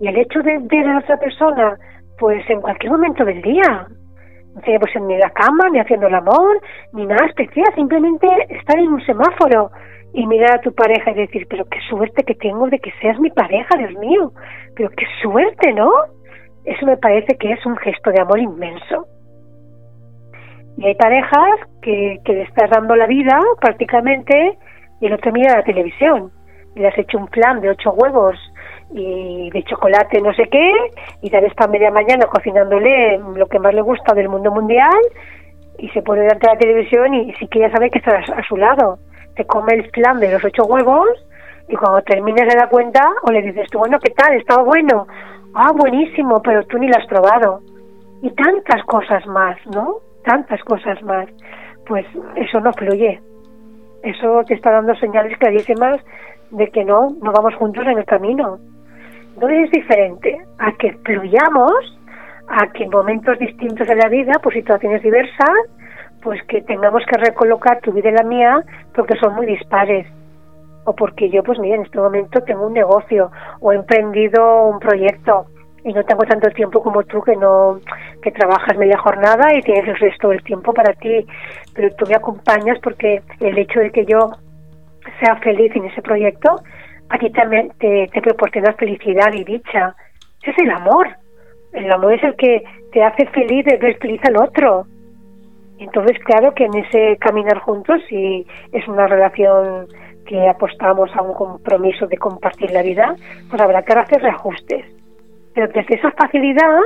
Y el hecho de ver a otra persona pues en cualquier momento del día. No sé, pues en la cama, ni haciendo el amor, ni nada especial, simplemente estar en un semáforo y mirar a tu pareja y decir, pero qué suerte que tengo de que seas mi pareja, Dios mío, pero qué suerte, ¿no? Eso me parece que es un gesto de amor inmenso. Y hay parejas que, que le estás dando la vida prácticamente y el otro mira la televisión y le has hecho un plan de ocho huevos y de chocolate no sé qué y tal esta media mañana cocinándole lo que más le gusta del mundo mundial y se pone delante de la televisión y sí que ya sabe que está a su lado. Te come el flan de los ocho huevos y cuando termines se da cuenta o le dices tú bueno qué tal estaba bueno ah buenísimo pero tú ni lo has probado y tantas cosas más no tantas cosas más. Pues eso no fluye. Eso te está dando señales clarísimas de que no no vamos juntos en el camino entonces es diferente a que fluyamos, a que en momentos distintos de la vida, por situaciones diversas, pues que tengamos que recolocar tu vida y la mía porque son muy dispares. O porque yo, pues mira, en este momento tengo un negocio o he emprendido un proyecto y no tengo tanto tiempo como tú que no que trabajas media jornada y tienes el resto del tiempo para ti pero tú me acompañas porque el hecho de que yo sea feliz en ese proyecto a ti también te, te proporciona felicidad y dicha. Ese es el amor. El amor es el que te hace feliz de ver feliz al otro. Entonces, claro que en ese caminar juntos, si es una relación que apostamos a un compromiso de compartir la vida, pues habrá que hacer reajustes. Pero desde esa facilidad,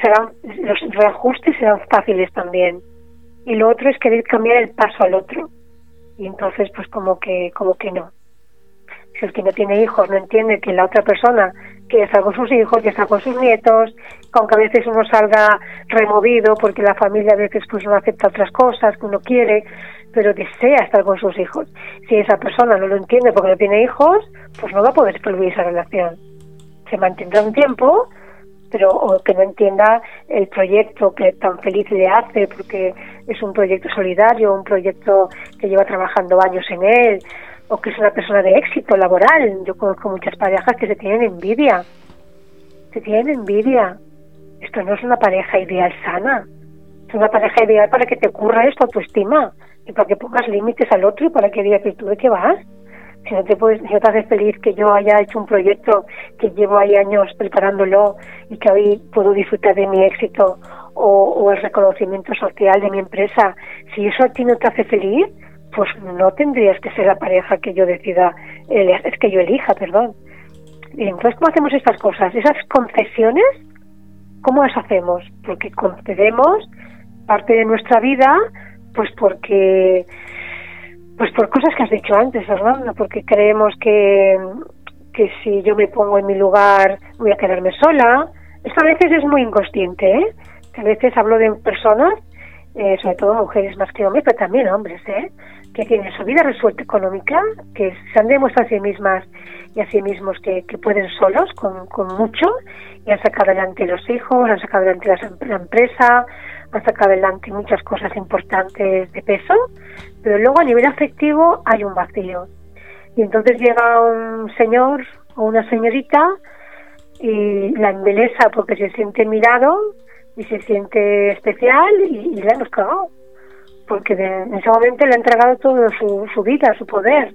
serán, los reajustes serán fáciles también. Y lo otro es querer cambiar el paso al otro. Y entonces, pues como que, como que no si el que no tiene hijos no entiende que la otra persona quiere estar con sus hijos, que está con sus nietos, aunque a veces uno salga removido porque la familia a veces pues no acepta otras cosas que uno quiere, pero desea estar con sus hijos. Si esa persona no lo entiende porque no tiene hijos, pues no va a poder fluir esa relación. Se mantendrá un tiempo, pero o que no entienda el proyecto que tan feliz le hace porque es un proyecto solidario, un proyecto que lleva trabajando años en él, o que es una persona de éxito laboral. Yo conozco muchas parejas que se tienen envidia, se tienen envidia. Esto no es una pareja ideal sana, es una pareja ideal para que te ocurra esto tu estima y para que pongas límites al otro y para que digas, tú de qué vas? Si no te puedes, si no te hace feliz que yo haya hecho un proyecto que llevo ahí años preparándolo y que hoy puedo disfrutar de mi éxito o, el reconocimiento social de mi empresa, si eso a ti no te hace feliz, pues no tendrías que ser la pareja que yo decida, es que yo elija, perdón. Y entonces, ¿cómo hacemos estas cosas? Esas concesiones, ¿cómo las hacemos? Porque concedemos parte de nuestra vida, pues porque, pues por cosas que has dicho antes, Fernando, porque creemos que, que si yo me pongo en mi lugar voy a quedarme sola. Esto a veces es muy inconsciente, ¿eh? a veces hablo de personas, eh, sobre todo mujeres más que hombres, pero también hombres, ¿eh? Que tienen su vida resuelta económica, que se han demostrado a sí mismas y a sí mismos que, pueden solos con, con, mucho y han sacado adelante los hijos, han sacado adelante la, empresa, han sacado adelante muchas cosas importantes de peso, pero luego a nivel afectivo hay un vacío. Y entonces llega un señor o una señorita y la embeleza porque se siente mirado y se siente especial y, le hemos cagado. Porque en ese momento le ha entregado toda su, su vida, su poder.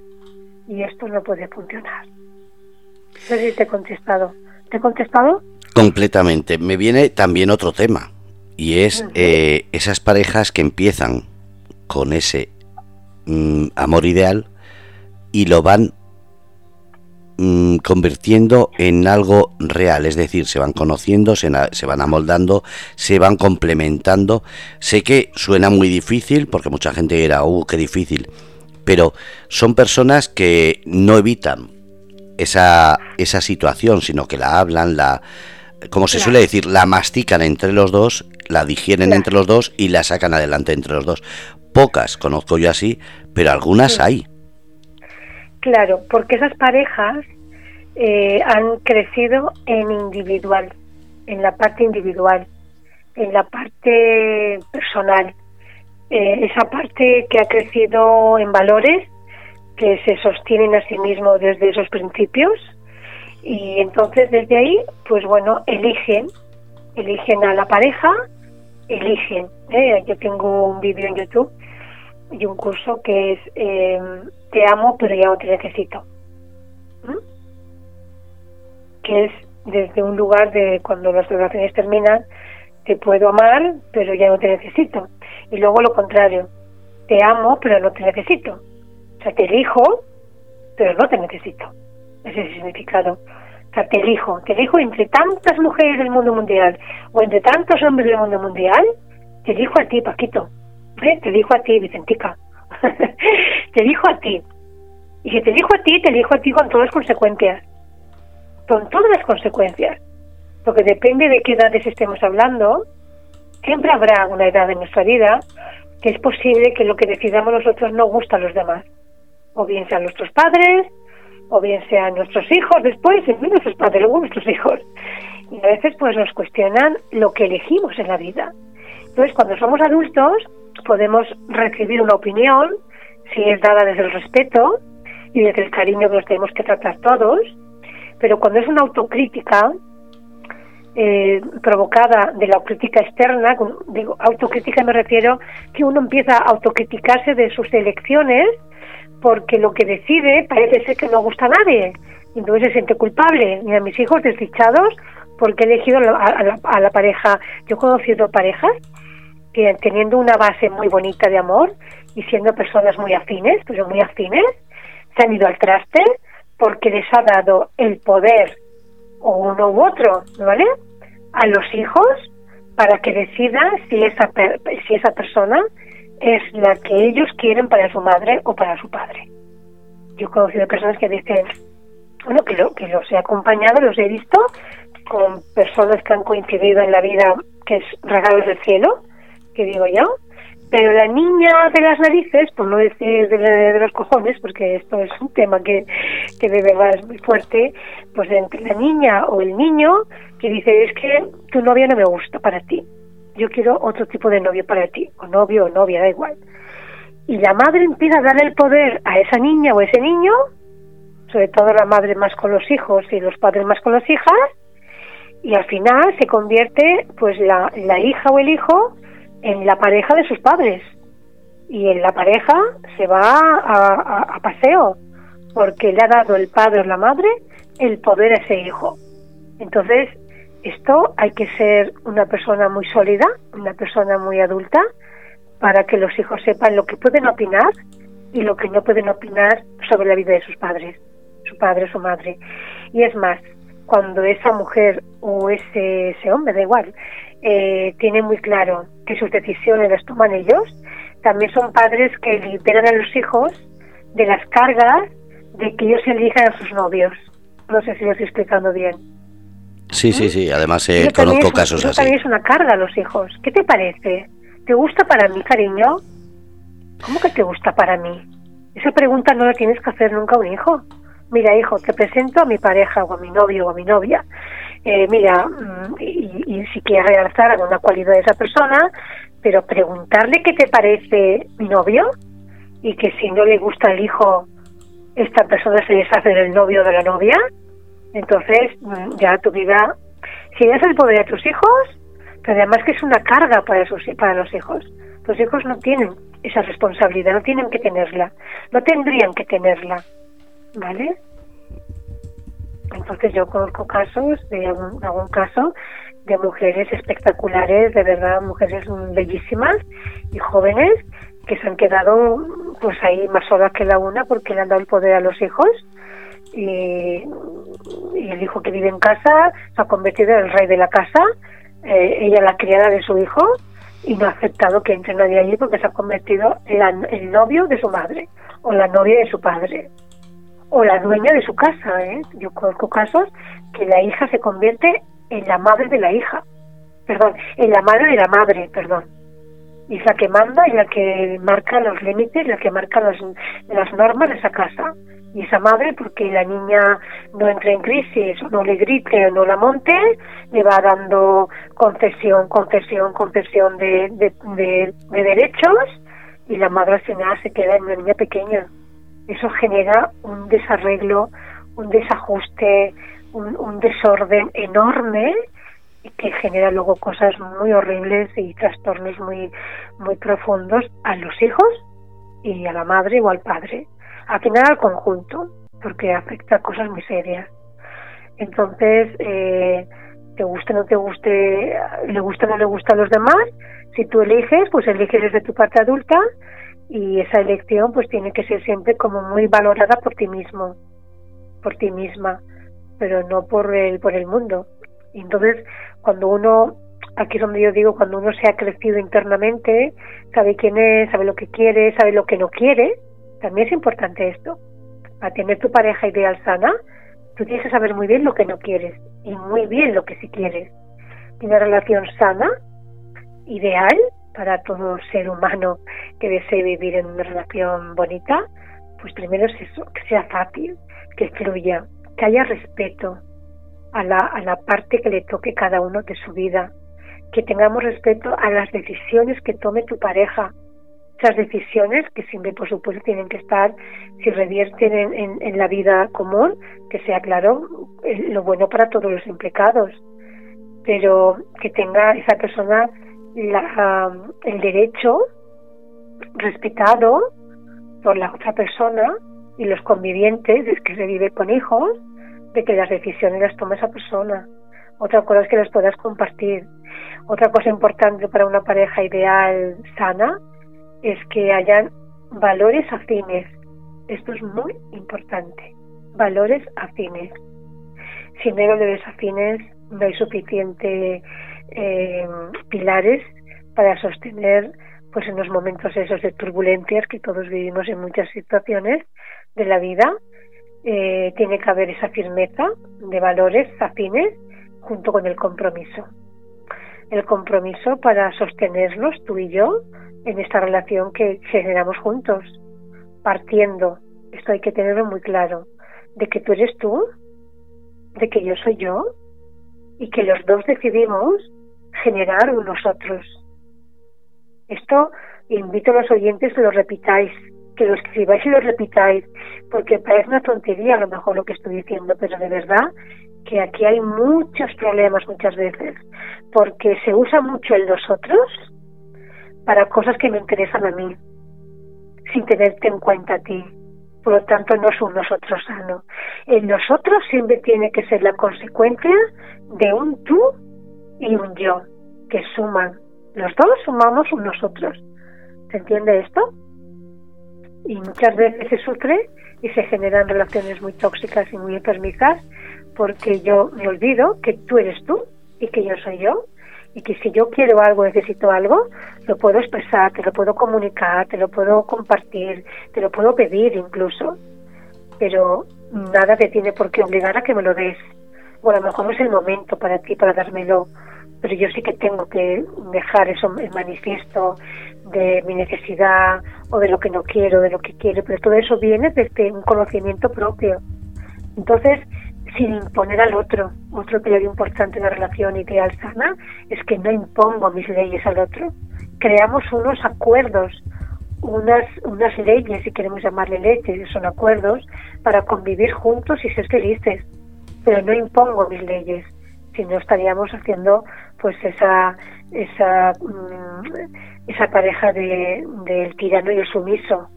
Y esto no puede funcionar. No sé si te he contestado. ¿Te he contestado? Completamente. Me viene también otro tema. Y es eh, esas parejas que empiezan con ese mm, amor ideal y lo van Mm, convirtiendo en algo real, es decir, se van conociendo, se, se, van amoldando, se van complementando. Sé que suena muy difícil, porque mucha gente dirá, uh, qué difícil, pero son personas que no evitan esa, esa situación, sino que la hablan, la, como se suele decir, la mastican entre los dos, la digieren entre los dos y la sacan adelante entre los dos. Pocas conozco yo así, pero algunas hay. Claro, porque esas parejas eh, han crecido en individual, en la parte individual, en la parte personal, eh, esa parte que ha crecido en valores, que se sostienen a sí mismo desde esos principios y entonces desde ahí, pues bueno, eligen, eligen a la pareja, eligen. ¿eh? Yo tengo un vídeo en YouTube y un curso que es te amo pero ya no te necesito. Que es desde un lugar de cuando las relaciones terminan, te puedo amar pero ya no te necesito. Y luego lo contrario, te amo pero no te necesito. O sea, te elijo pero no te necesito. Ese es el significado. O sea, te elijo, te elijo entre tantas mujeres del mundo mundial o entre tantos hombres del mundo mundial, te elijo a ti, Paquito. ¿Eh? Te elijo a ti, Vicentica. Te dijo a ti. Y si te dijo a ti, te dijo a ti con todas las consecuencias. Con todas las consecuencias. Porque depende de qué edades estemos hablando, siempre habrá una edad en nuestra vida que es posible que lo que decidamos nosotros no gusta a los demás. O bien sean nuestros padres, o bien sean nuestros hijos después, en nuestros padres, luego nuestros hijos. Y a veces pues nos cuestionan lo que elegimos en la vida. Entonces, cuando somos adultos, podemos recibir una opinión, si es dada desde el respeto y desde el cariño que nos tenemos que tratar todos, pero cuando es una autocrítica eh, provocada de la crítica externa, digo, autocrítica me refiero que uno empieza a autocriticarse de sus elecciones porque lo que decide parece ser que no gusta a nadie, entonces se siente culpable, ni a mis hijos desdichados porque he elegido a la, a la pareja, yo he conocido parejas teniendo una base muy bonita de amor y siendo personas muy afines, pero muy afines, se han ido al traste porque les ha dado el poder, o uno u otro, ¿vale? A los hijos para que decidan si esa, si esa persona es la que ellos quieren para su madre o para su padre. Yo he conocido personas que dicen, bueno, que, lo, que los he acompañado, los he visto con personas que han coincidido en la vida, que es regalos del cielo, que digo yo, Pero la niña de las narices, por no decir de, los cojones, porque esto es un tema que, que de verdad muy fuerte, pues entre la niña o el niño que dice, es que tu novia no me gusta para ti, yo quiero otro tipo de novio para ti, o novio o novia, da igual. Y la madre empieza a darle el poder a esa niña o ese niño, sobre todo la madre más con los hijos y los padres más con las hijas, y al final se convierte pues la, la hija o el hijo en la pareja de sus padres y en la pareja se va a, paseo porque le ha dado el padre o la madre el poder a ese hijo. Entonces, esto hay que ser una persona muy sólida, una persona muy adulta, para que los hijos sepan lo que pueden opinar y lo que no pueden opinar sobre la vida de sus padres, su padre o su madre. Y es más, cuando esa mujer o ese, ese hombre, da igual, eh, tiene muy claro que sus decisiones las toman ellos, también son padres que liberan a los hijos de las cargas de que ellos elijan a sus novios. No sé si lo estoy explicando bien. Sí, sí, sí. Además, eh, conozco casos así. también es una carga a los hijos. ¿Qué te parece? ¿Te gusta para mí, cariño? ¿Cómo que te gusta para mí? Esa pregunta no la tienes que hacer nunca a un hijo. Mira, hijo, te presento a mi pareja o a mi novio o a mi novia. Eh, mira, mm, y, si quieres realzar alguna cualidad de esa persona, pero preguntarle qué te parece mi novio y que si no le gusta el hijo, esta persona se deshace del novio de la novia, entonces mm, ya tu vida, si das el poder a tus hijos, pero además que es una carga para, sus, para los hijos. Los hijos no tienen esa responsabilidad, no tienen que tenerla, no tendrían que tenerla, ¿vale? Entonces yo conozco casos, de algún, caso, de mujeres espectaculares, de verdad, mujeres bellísimas y jóvenes que se han quedado pues ahí más solas que la una porque le han dado el poder a los hijos y, el hijo que vive en casa se ha convertido en el rey de la casa, eh, ella la criada de su hijo y no ha aceptado que entre nadie allí porque se ha convertido en el novio de su madre o la novia de su padre o la dueña de su casa. ¿eh? Yo conozco casos que la hija se convierte en la madre de la hija, perdón, en la madre de la madre, perdón. Y es la que manda y la que marca los límites, la que marca las, las normas de esa casa. Y esa madre, porque la niña no entre en crisis, no le grite o no la monte, le va dando concesión, concesión, concesión de, de, de, de derechos y la madre al final se queda en una niña pequeña eso genera un desarreglo, un desajuste, un, desorden enorme que genera luego cosas muy horribles y trastornos muy muy profundos a los hijos y a la madre o al padre, al final al conjunto, porque afecta a cosas muy serias. Entonces, eh, te guste o no te guste, le gusta o no le gusta a los demás, si tú eliges, pues eliges desde tu parte adulta y esa elección pues tiene que ser siempre como muy valorada por ti mismo, por ti misma, pero no por el, por el mundo. Y entonces, cuando uno, aquí es donde yo digo, cuando uno se ha crecido internamente, sabe quién es, sabe lo que quiere, sabe lo que no quiere, también es importante esto. A tener tu pareja ideal sana, tú tienes que saber muy bien lo que no quieres y muy bien lo que sí quieres. Una relación sana, ideal, para todo ser humano que desee vivir en una relación bonita, pues primero es eso, que sea fácil, que fluya, que haya respeto a la, a la parte que le toque cada uno de su vida, que tengamos respeto a las decisiones que tome tu pareja, esas decisiones que siempre por supuesto tienen que estar, si revierten en, en, la vida común, que sea claro eh, lo bueno para todos los implicados, pero que tenga esa persona la, el derecho respetado por la otra persona y los convivientes, es que se vive con hijos, de que las decisiones las tome esa persona. Otra cosa es que las puedas compartir. Otra cosa importante para una pareja ideal sana es que hayan valores afines. Esto es muy importante. Valores afines. Si no hay valores afines, no hay suficiente eh, pilares para sostener pues en los momentos esos de turbulencias que todos vivimos en muchas situaciones de la vida. Eh, tiene que haber esa firmeza de valores afines junto con el compromiso. El compromiso para sostenernos tú y yo en esta relación que generamos juntos, partiendo, esto hay que tenerlo muy claro, de que tú eres tú, de que yo soy yo, y que los dos decidimos generar unos otros. Esto invito a los oyentes que lo repitáis, que lo escribáis y lo repitáis, porque parece una tontería a lo mejor lo que estoy diciendo, pero de verdad que aquí hay muchos problemas muchas veces, porque se usa mucho el nosotros para cosas que me interesan a mí, sin tenerte en cuenta a ti. Por lo tanto, no es un nosotros sano. El nosotros siempre tiene que ser la consecuencia de un tú y un yo, que suman. Los dos sumamos nosotros. ¿Se entiende esto? Y muchas veces se sufre y se generan relaciones muy tóxicas y muy enfermizas porque yo me olvido que tú eres tú y que yo soy yo y que si yo quiero algo, necesito algo, lo puedo expresar, te lo puedo comunicar, te lo puedo compartir, te lo puedo pedir incluso, pero nada te tiene por qué obligar a que me lo des. O a lo mejor no es el momento para ti para dármelo, pero yo sí que tengo que dejar eso en manifiesto de mi necesidad o de lo que no quiero, de lo que quiero, pero todo eso viene desde un conocimiento propio. Entonces, sin imponer al otro. Otro periodo importante en la relación ideal sana es que no impongo mis leyes al otro. Creamos unos acuerdos, unas, unas leyes, si queremos llamarle leyes, son acuerdos para convivir juntos y ser felices. Pero no impongo mis leyes, si no estaríamos haciendo pues esa esa mm, esa pareja de del tirano y el sumiso,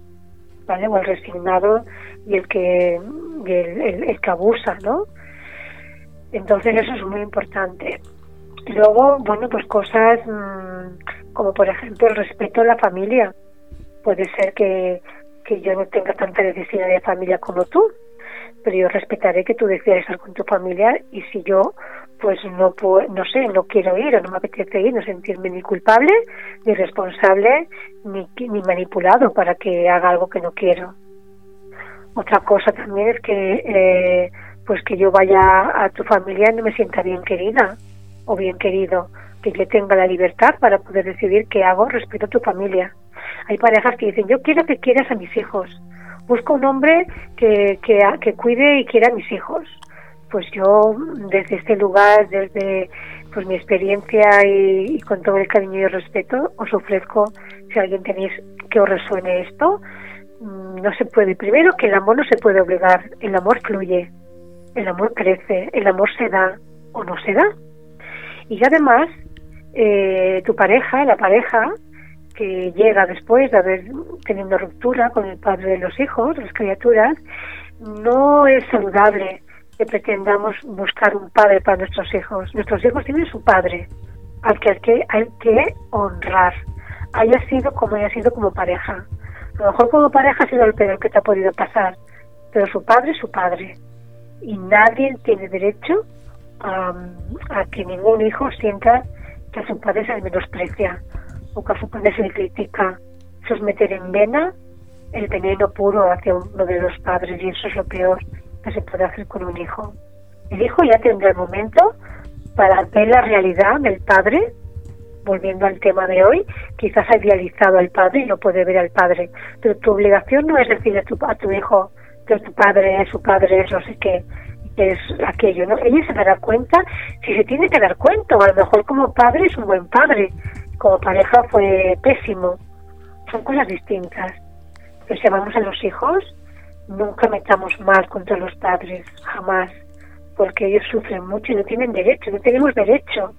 ¿vale? O el resignado y el que el, el, que abusa, ¿no? Entonces eso es muy importante. Luego, bueno, pues cosas mmm, como por ejemplo el respeto a la familia. Puede ser que, que yo no tenga tanta necesidad de familia como tú, pero yo respetaré que tú decidas estar con tu familia y si yo pues no no sé, no quiero ir o no me apetece ir, no sentirme ni culpable, ni responsable, ni, ni manipulado para que haga algo que no quiero. Otra cosa también es que eh, pues que yo vaya a tu familia y no me sienta bien querida o bien querido, que yo tenga la libertad para poder decidir qué hago respecto a tu familia. Hay parejas que dicen, yo quiero que quieras a mis hijos, busco un hombre que, que, que cuide y quiera a mis hijos. Pues yo desde este lugar, desde pues mi experiencia y, y con todo el cariño y el respeto, os ofrezco, si alguien tenéis que os resuene esto, Mm, no se puede. Primero que el amor no se puede obligar, el amor fluye, el amor crece, el amor se da o no se da. Y además, eh, tu pareja, la pareja que llega después de haber tenido una ruptura con el padre de los hijos, las criaturas, no es saludable que pretendamos buscar un padre para nuestros hijos. Nuestros hijos tienen su padre, al que hay que, hay que honrar, haya sido como haya sido como pareja. A lo mejor como pareja ha sido el peor que te ha podido pasar, pero su padre es su padre. Y nadie tiene derecho a, que ningún hijo sienta que a su padre se le menosprecia o que a su padre se le critica. Eso es meter en vena el veneno puro hacia uno de los padres y eso es lo peor que se puede hacer con un hijo. El hijo ya tendrá el momento para ver la realidad del padre volviendo al tema de hoy, quizás ha idealizado al padre y no puede ver al padre. Pero tu obligación no es decir a tu, a tu hijo que tu padre es su padre, es no sé qué, es aquello, ¿no? Ella se dará cuenta si se tiene que dar cuenta, o a lo mejor como padre es un buen padre, como pareja fue pésimo. Son cosas distintas. Pero si amamos a los hijos, nunca metamos mal contra los padres, jamás, porque ellos sufren mucho y no tienen derecho, no tenemos derecho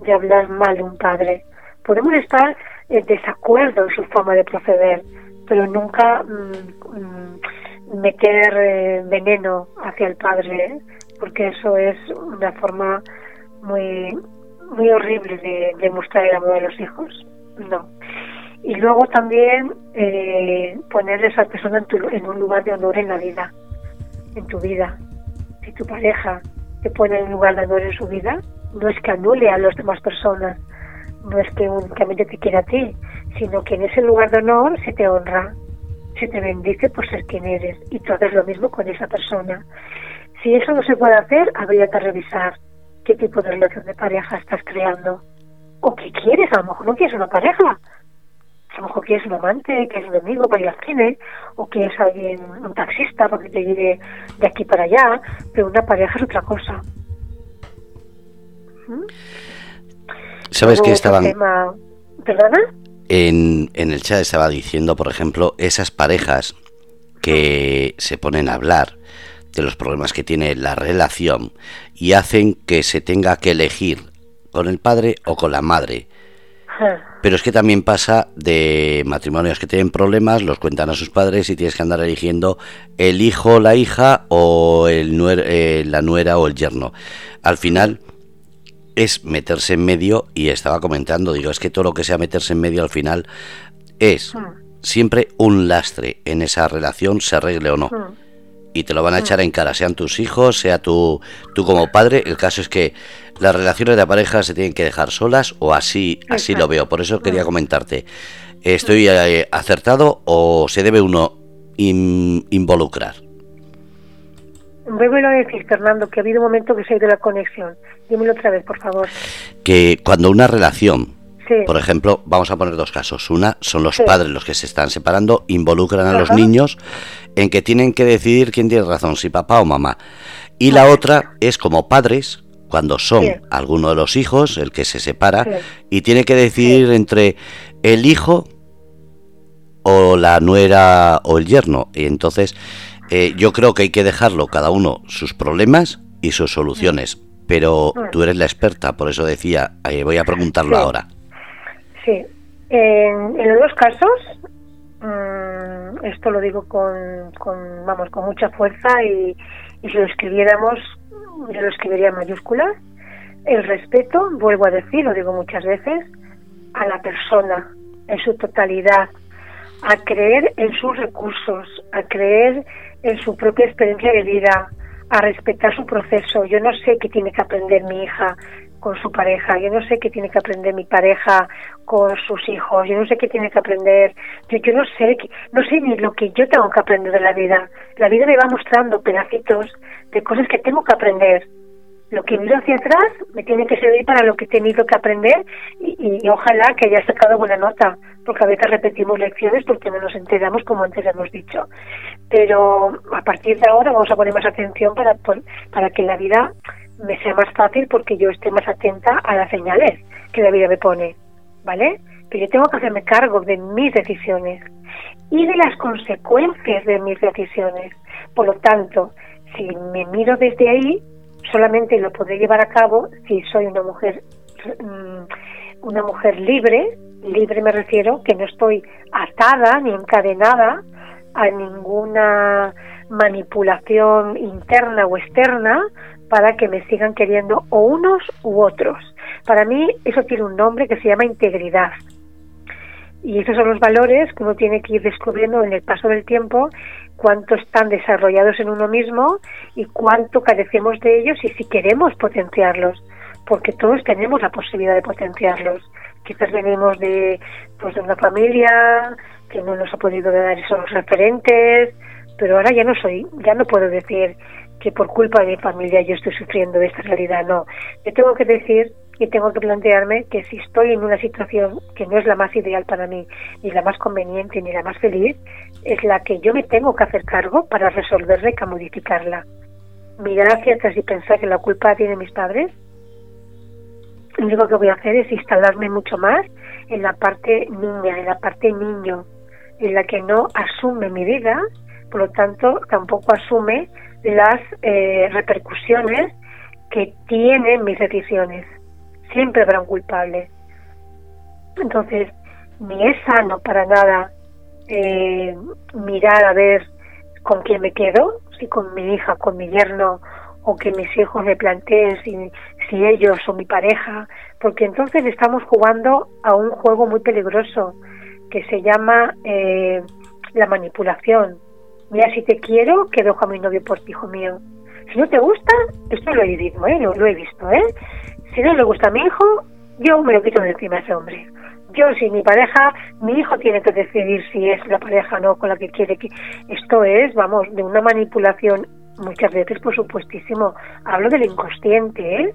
de hablar mal de un padre. Podemos estar en desacuerdo en su forma de proceder, pero nunca mm, mm, meter eh, veneno hacia el padre, porque eso es una forma muy muy horrible de, de, mostrar el amor a los hijos. No. Y luego también eh, poner a esa persona en, tu, en un lugar de honor en la vida, en tu vida. Si tu pareja te pone en un lugar de honor en su vida, no es que anule a las demás personas, no es que únicamente te quiera a ti, sino que en ese lugar de honor se te honra, se te bendice por ser quien eres y tú haces lo mismo con esa persona. Si eso no se puede hacer, habría que revisar qué tipo de relación de pareja estás creando o qué quieres, a lo mejor no quieres una pareja, A lo mejor quieres un amante, que es un amigo para ir al cine, o quieres alguien, un taxista para que te lleve de aquí para allá, pero una pareja es otra cosa. ¿Mm? ¿Sabes que estaban... ¿Perdona? En, en el chat estaba diciendo, por ejemplo, esas parejas que se ponen a hablar de los problemas que tiene la relación y hacen que se tenga que elegir con el padre o con la madre. Pero es que también pasa de matrimonios que tienen problemas, los cuentan a sus padres y tienes que andar eligiendo el hijo, la hija o el eh, la nuera o el yerno. Al final es meterse en medio y estaba comentando, digo, es que todo lo que sea meterse en medio al final es siempre un lastre en esa relación, se arregle o no. Y te lo van a echar en cara, sean tus hijos, sea tú, tú como padre. El caso es que las relaciones de pareja se tienen que dejar solas o así, así lo veo. Por eso quería comentarte. ¿Estoy eh, acertado o se debe uno involucrar? Vuelvo a decir, Fernando, que ha habido un momento que se ha ido la conexión. Dímelo otra vez, por favor. Que cuando una relación por ejemplo, vamos a poner dos casos. Una son los padres los que se están separando, involucran a los niños en que tienen que decidir quién tiene razón, si papá o mamá. Y la otra es como padres, cuando son alguno de los hijos el que se separa y tiene que decidir entre el hijo o la nuera o el yerno. Y entonces eh, yo creo que hay que dejarlo cada uno sus problemas y sus soluciones. Pero tú eres la experta, por eso decía, eh, voy a preguntarlo ahora. Sí, en, los dos casos, mm, esto lo digo con, con, vamos, con mucha fuerza y, y si lo escribiéramos, yo lo escribiría en mayúsculas. El respeto, vuelvo a decir, lo digo muchas veces, a la persona en su totalidad, a creer en sus recursos, a creer en su propia experiencia de vida, a respetar su proceso. Yo no sé qué tiene que aprender mi hija con su pareja, yo no sé qué tiene que aprender mi pareja con sus hijos, yo no sé qué tiene que aprender, yo, yo no sé, no sé ni lo que yo tengo que aprender de la vida. La vida me va mostrando pedacitos de cosas que tengo que aprender. Lo que miro hacia atrás me tiene que servir para lo que he tenido que aprender y, ojalá que haya sacado buena nota, porque a veces repetimos lecciones porque no nos enteramos como antes hemos dicho. Pero a partir de ahora vamos a poner más atención para, para que la vida me sea más fácil porque yo esté más atenta a las señales que la vida me pone, ¿vale? Pero yo tengo que hacerme cargo de mis decisiones y de las consecuencias de mis decisiones. Por lo tanto, si me miro desde ahí, solamente lo podré llevar a cabo si soy una mujer mm, una mujer libre, libre me refiero que no estoy atada ni encadenada a ninguna manipulación interna o externa para que me sigan queriendo o unos u otros. Para mí eso tiene un nombre que se llama integridad. Y esos son los valores que uno tiene que ir descubriendo en el paso del tiempo, cuánto están desarrollados en uno mismo y cuánto carecemos de ellos y si queremos potenciarlos, porque todos tenemos la posibilidad de potenciarlos. Quizás venimos de, pues, de una familia que no nos ha podido dar esos referentes, pero ahora ya no soy, ya no puedo decir que por culpa de mi familia yo estoy sufriendo esta realidad, no. Yo tengo que decir y tengo que plantearme que si estoy en una situación que no es la más ideal para mí, ni la más conveniente, ni la más feliz, es la que yo me tengo que hacer cargo para resolverla y modificarla. Mirar hacia atrás y pensar que la culpa tiene mis padres, lo único que voy a hacer es instalarme mucho más en la parte niña, en la parte niño, en la que no asume mi vida, por lo tanto tampoco asume las eh, repercusiones que tienen mis decisiones. Siempre habrá un culpable. Entonces, ni es sano para nada eh, mirar a ver con quién me quedo, si con mi hija, con mi yerno, o que mis hijos me planteen si, ellos son mi pareja, porque entonces estamos jugando a un juego muy peligroso que se llama eh, la manipulación mira, si te quiero, que dejo a mi novio por ti, hijo mío. Si no te gusta, esto lo he visto, ¿eh? Lo, he visto, ¿eh? Si no le gusta a mi hijo, yo me lo quito de encima a ese hombre. Yo, si mi pareja, mi hijo tiene que decidir si es la pareja o no con la que quiere que... Esto es, vamos, de una manipulación muchas veces, por supuestísimo. Hablo del inconsciente, ¿eh?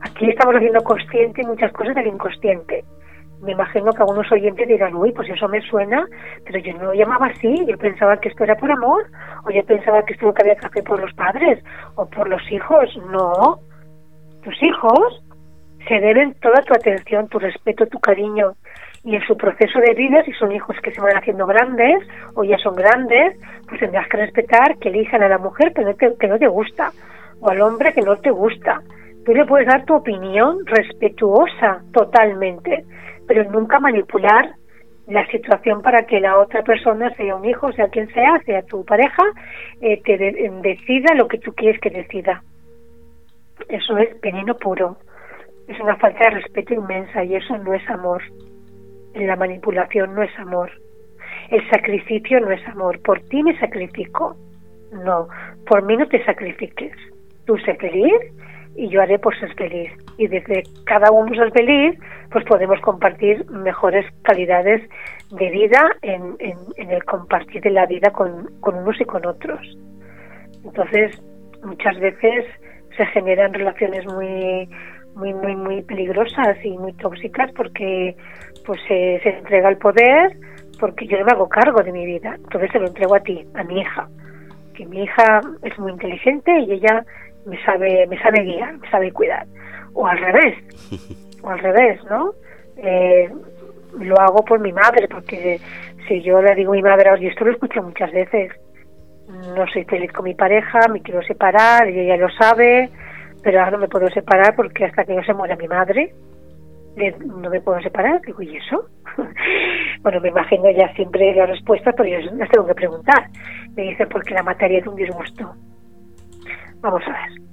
Aquí estamos haciendo consciente muchas cosas del inconsciente. Me imagino que algunos oyentes dirán, uy, pues eso me suena, pero yo no lo llamaba así, yo pensaba que esto era por amor, o yo pensaba que esto que había que hacer por los padres, o por los hijos. No, tus hijos se deben toda tu atención, tu respeto, tu cariño, y en su proceso de vida, si son hijos que se van haciendo grandes, o ya son grandes, pues tendrás que respetar que elijan a la mujer que no te, que no te gusta, o al hombre que no te gusta. Tú le puedes dar tu opinión respetuosa totalmente, pero nunca manipular la situación para que la otra persona, sea un hijo, sea quien sea, sea tu pareja, eh, te decida lo que tú quieres que decida. Eso es veneno puro. Es una falta de respeto inmensa y eso no es amor. La manipulación no es amor. El sacrificio no es amor. Por ti me sacrifico. No, por mí no te sacrifiques. Tú sé feliz y yo haré por ser feliz. Y desde cada uno ser feliz, pues podemos compartir mejores calidades de vida en, en, el compartir de la vida con, con unos y con otros. Entonces, muchas veces se generan relaciones muy muy muy muy peligrosas y muy tóxicas porque pues se, se entrega el poder porque yo no me hago cargo de mi vida entonces se lo entrego a ti a mi hija que mi hija es muy inteligente y ella me sabe, me sabe guiar, me sabe cuidar. O al revés, o al revés, ¿no? Eh, lo hago por mi madre, porque si yo le digo a mi madre, y esto lo escucho muchas veces, no soy feliz con mi pareja, me quiero separar, y ella lo sabe, pero ahora no me puedo separar porque hasta que no se muera mi madre, no me puedo separar. Digo, ¿y eso? bueno, me imagino ya siempre la respuesta, pero yo las tengo que preguntar. Me dice, porque la materia es un disgusto. Vamos a ver.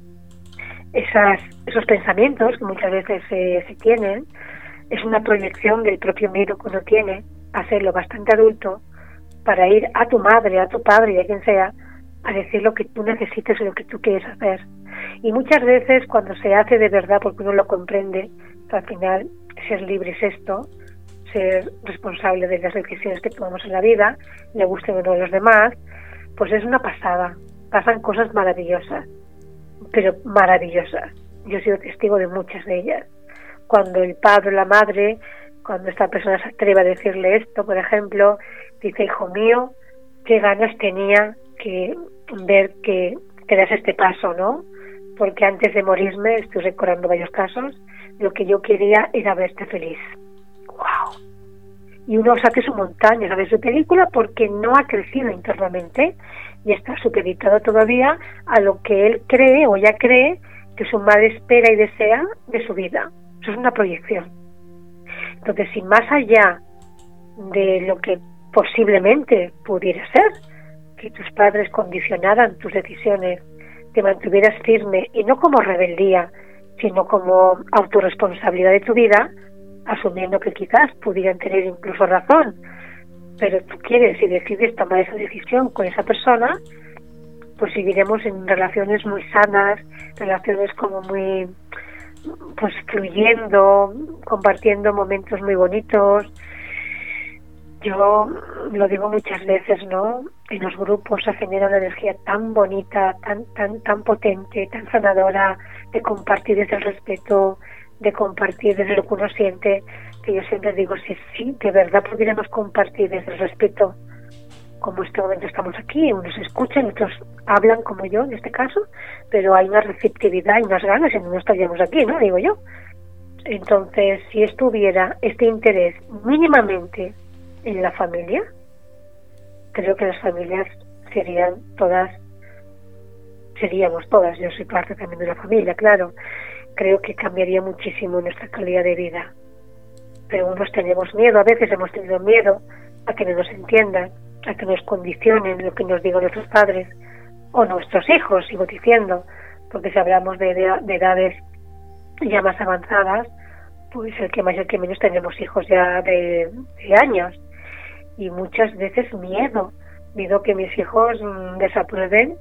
Esas, esos pensamientos que muchas veces se, tienen es una proyección del propio miedo que uno tiene a serlo bastante adulto para ir a tu madre, a tu padre a quien sea a decir lo que tú necesites o lo que tú quieres hacer. Y muchas veces cuando se hace de verdad porque uno lo comprende, al final ser libre es esto, ser responsable de las decisiones que tomamos en la vida, le gusten o no a los demás, pues es una pasada pasan cosas maravillosas, pero maravillosas. Yo he sido testigo de muchas de ellas. Cuando el padre o la madre, cuando esta persona se atreve a decirle esto, por ejemplo, dice, hijo mío, qué ganas tenía que ver que, te das este paso, ¿no? Porque antes de morirme, estoy recordando varios casos, lo que yo quería era verte feliz. ¡Wow! Y uno saque su montaña, sabe su película porque no ha crecido internamente y está supeditado todavía a lo que él cree o ya cree que su madre espera y desea de su vida. Eso es una proyección. Entonces, si más allá de lo que posiblemente pudiera ser, que tus padres condicionaran tus decisiones, te mantuvieras firme y no como rebeldía, sino como autorresponsabilidad de tu vida, asumiendo que quizás pudieran tener incluso razón pero tú quieres y decides tomar esa decisión con esa persona, pues seguiremos en relaciones muy sanas, relaciones como muy, pues fluyendo, compartiendo momentos muy bonitos. Yo lo digo muchas veces, ¿no? En los grupos se genera una energía tan bonita, tan, tan, tan potente, tan sanadora, de compartir desde el respeto, de compartir desde lo que uno siente, que yo siempre digo, si sí, de verdad pudiéramos compartir desde el respeto, como este momento estamos aquí, unos escuchan, otros hablan como yo en este caso, pero hay una receptividad y unas ganas y no estaríamos aquí, ¿no? Digo yo. Entonces, si estuviera este interés mínimamente en la familia, creo que las familias serían todas, seríamos todas, yo soy parte también de la familia, claro, creo que cambiaría muchísimo nuestra calidad de vida pero unos tenemos miedo, a veces hemos tenido miedo a que no nos entiendan, a que nos condicionen lo que nos digan nuestros padres o nuestros hijos, sigo diciendo, porque si hablamos de, edades ya más avanzadas, pues el que más y el que menos tenemos hijos ya de, años. Y muchas veces miedo, miedo que mis hijos mm, desaprueben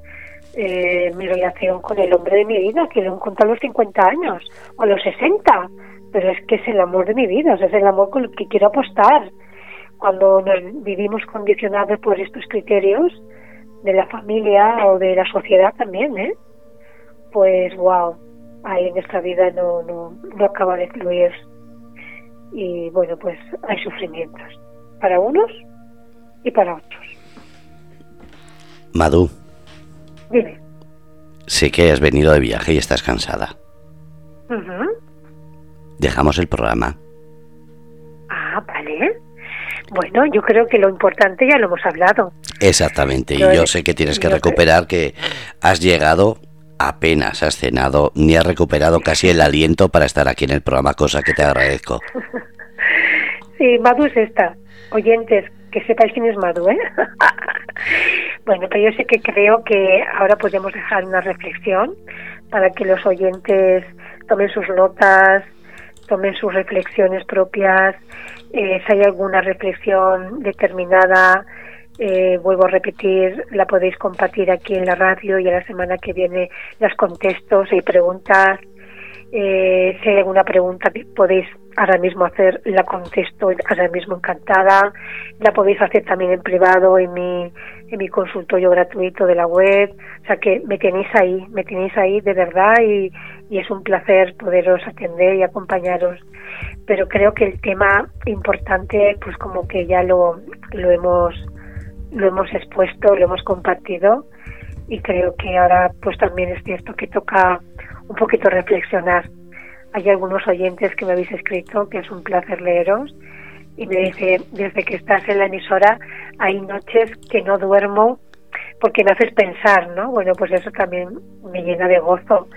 eh, mi relación con el hombre de mi vida, que lo han contado a los 50 años o a los 60 pero es que es el amor de mi vida, es el amor con el que quiero apostar. Cuando nos vivimos condicionados por estos criterios de la familia o de la sociedad también, ¿eh? pues wow, ahí en nuestra vida no, no, no acaba de fluir. y bueno, pues hay sufrimientos para unos y para otros. Madu. Dime. Sé que has venido de viaje y estás cansada. Dejamos el programa. Ah, vale. Bueno, yo creo que lo importante ya lo hemos hablado. Exactamente, y yo sé que tienes que recuperar que has llegado apenas has cenado ni has recuperado casi el aliento para estar aquí en el programa, cosa que te agradezco. Sí, Madu es esta. Oyentes, que sepáis quién es Madu, ¿eh? bueno, pero yo sé que creo que ahora podemos dejar una reflexión para que los oyentes tomen sus notas, tomen sus reflexiones propias, eh, si hay alguna reflexión determinada, eh, vuelvo a repetir, la podéis compartir aquí en la radio y a la semana que viene las contesto, si hay preguntas, eh, si hay alguna pregunta que podéis ahora mismo hacer, la contesto ahora mismo encantada, la podéis hacer también en privado en mi, en mi consultorio gratuito de la web, o sea que me tenéis ahí, me tenéis ahí de verdad y, y es un placer poderos atender y acompañaros. Pero creo que el tema importante, pues como que ya lo, lo hemos lo hemos expuesto, lo hemos compartido y creo que ahora pues también es cierto que toca un poquito reflexionar. Hay algunos oyentes que me habéis escrito que es un placer leeros y me dice, desde que estás en la emisora hay noches que no duermo porque me haces pensar, ¿no? Bueno, pues eso también me llena de gozo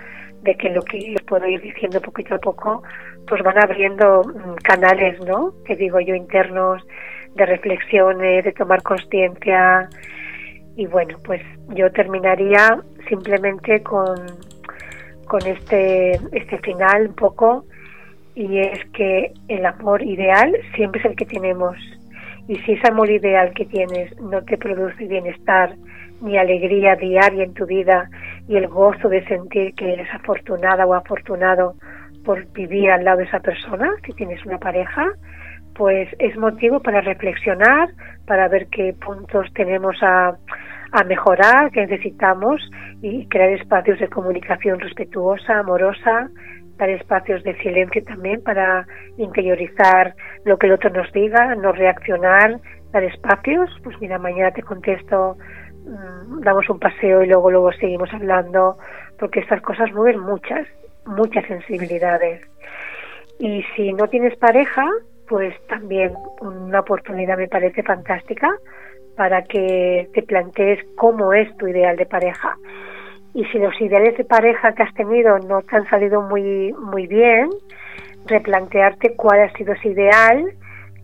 de que lo que os puedo ir diciendo poquito a poco, pues van abriendo mm, canales, ¿no? Que digo yo internos de reflexiones, de tomar conciencia. Y bueno, pues yo terminaría simplemente con, con este, este final un poco, y es que el amor ideal siempre es el que tenemos. Y si ese amor ideal que tienes no te produce bienestar ni alegría diaria en tu vida y el gozo de sentir que eres afortunada o afortunado por vivir al lado de esa persona, si tienes una pareja, pues es motivo para reflexionar, para ver qué puntos tenemos a, a mejorar, qué necesitamos y crear espacios de comunicación respetuosa, amorosa, dar espacios de silencio también para interiorizar lo que el otro nos diga, no reaccionar, dar espacios, pues mira, mañana te contesto, mm, damos un paseo y luego luego seguimos hablando, porque estas cosas mueven muchas, muchas sensibilidades. Y si no tienes pareja, pues también una oportunidad me parece fantástica para que te plantees cómo es tu ideal de pareja. Y si los ideales de pareja que has tenido no te han salido muy, muy bien, replantearte cuál ha sido ese ideal,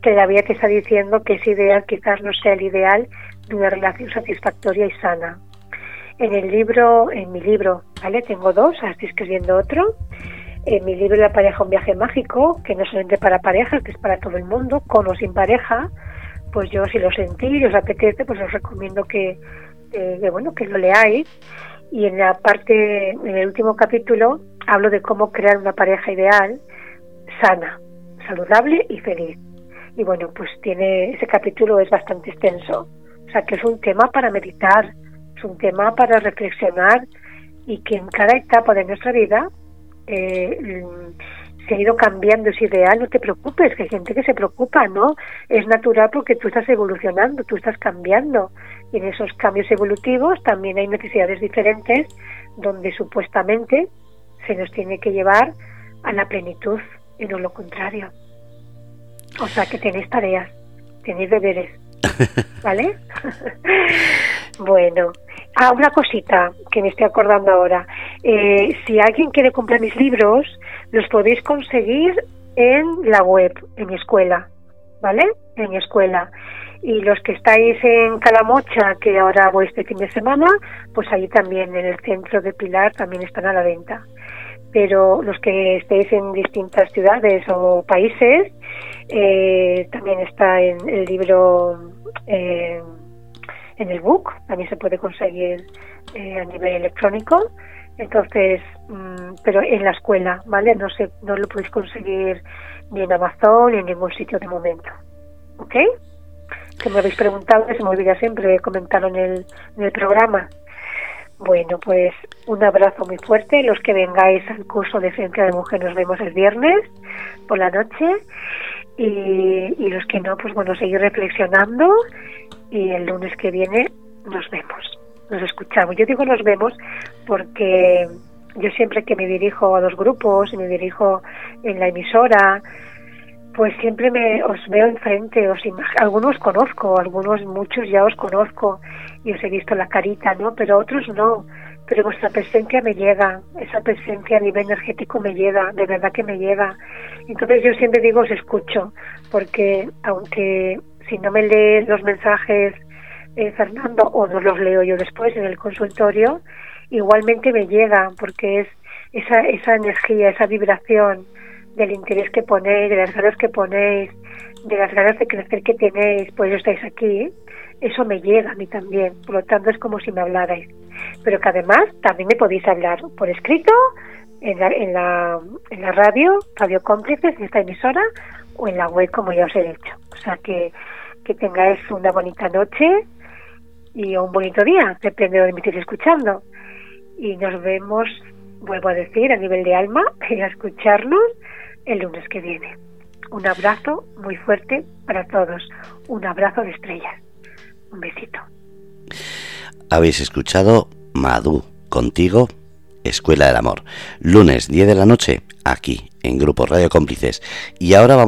que la vida te está diciendo que ese ideal quizás no sea el ideal de una relación satisfactoria y sana. En el libro, en mi libro, ¿vale? Tengo dos, ahora estoy escribiendo otro, en mi libro La pareja, un viaje mágico, que no solamente para parejas, que es para todo el mundo, con o sin pareja, pues yo si lo sentí y os apetece, pues os recomiendo que, bueno, que lo leáis. Y en la parte, en el último capítulo, hablo de cómo crear una pareja ideal, sana, saludable y feliz. Y bueno, pues tiene, ese capítulo es bastante extenso. O sea que es un tema para meditar, es un tema para reflexionar y que en cada etapa de nuestra vida eh, se ha ido cambiando ese ideal, no te preocupes, que hay gente que se preocupa, ¿no? Es natural porque tú estás evolucionando, tú estás cambiando. Y en esos cambios evolutivos también hay necesidades diferentes donde supuestamente se nos tiene que llevar a la plenitud y no lo contrario. O sea que tenéis tareas, tenéis deberes, ¿vale? bueno, Ah, una cosita que me estoy acordando ahora. Eh, si alguien quiere comprar mis libros, los podéis conseguir en la web, en mi escuela, ¿vale? En mi escuela. Y los que estáis en Calamocha, que ahora voy este fin de semana, pues ahí también, en el centro de Pilar, también están a la venta. Pero los que estéis en distintas ciudades o países, eh, también está en el libro. Eh, en el book, también se puede conseguir eh, a nivel electrónico. Entonces, mm, pero en la escuela, ¿vale? No sé, no lo podéis conseguir ni en Amazon ni en ningún sitio de momento. ¿Ok? Que me habéis preguntado, se me olvida siempre comentarlo en el, el programa. Bueno, pues un abrazo muy fuerte. Los que vengáis al curso de Ciencia de Mujer nos vemos el viernes por la noche y, y los que no, pues bueno, seguir reflexionando y el lunes que viene nos vemos, nos escuchamos. Yo digo nos vemos porque yo siempre que me dirijo a los grupos y me dirijo en la emisora, pues siempre me os veo enfrente, os algunos conozco, algunos muchos ya os conozco y os he visto la carita, ¿no? Pero otros no. Pero vuestra presencia me llega, esa presencia a nivel energético me llega, de verdad que me llega. Entonces yo siempre digo os escucho, porque aunque si no me lees los mensajes eh, Fernando o no los leo yo después en el consultorio, igualmente me llega porque es esa, esa energía, esa vibración del interés que ponéis, de las ganas que ponéis, de las ganas de crecer que tenéis, pues estáis aquí, eso me llega a mí también. Por lo tanto, es como si me hablarais. Pero que además también me podéis hablar por escrito, en la, en la, en la radio, Radio Cómplices, en esta emisora, o en la web, como ya os he dicho. O sea, que, que tengáis una bonita noche y un bonito día, depende de donde me estéis escuchando y nos vemos, vuelvo a decir, a nivel de alma y a escucharnos el lunes que viene. Un abrazo muy fuerte para todos. Un abrazo de estrellas. Un besito. Habéis escuchado Madu contigo, Escuela del Amor. Lunes 10 de la noche, aquí, en Grupo Radio Cómplices. Y ahora vamos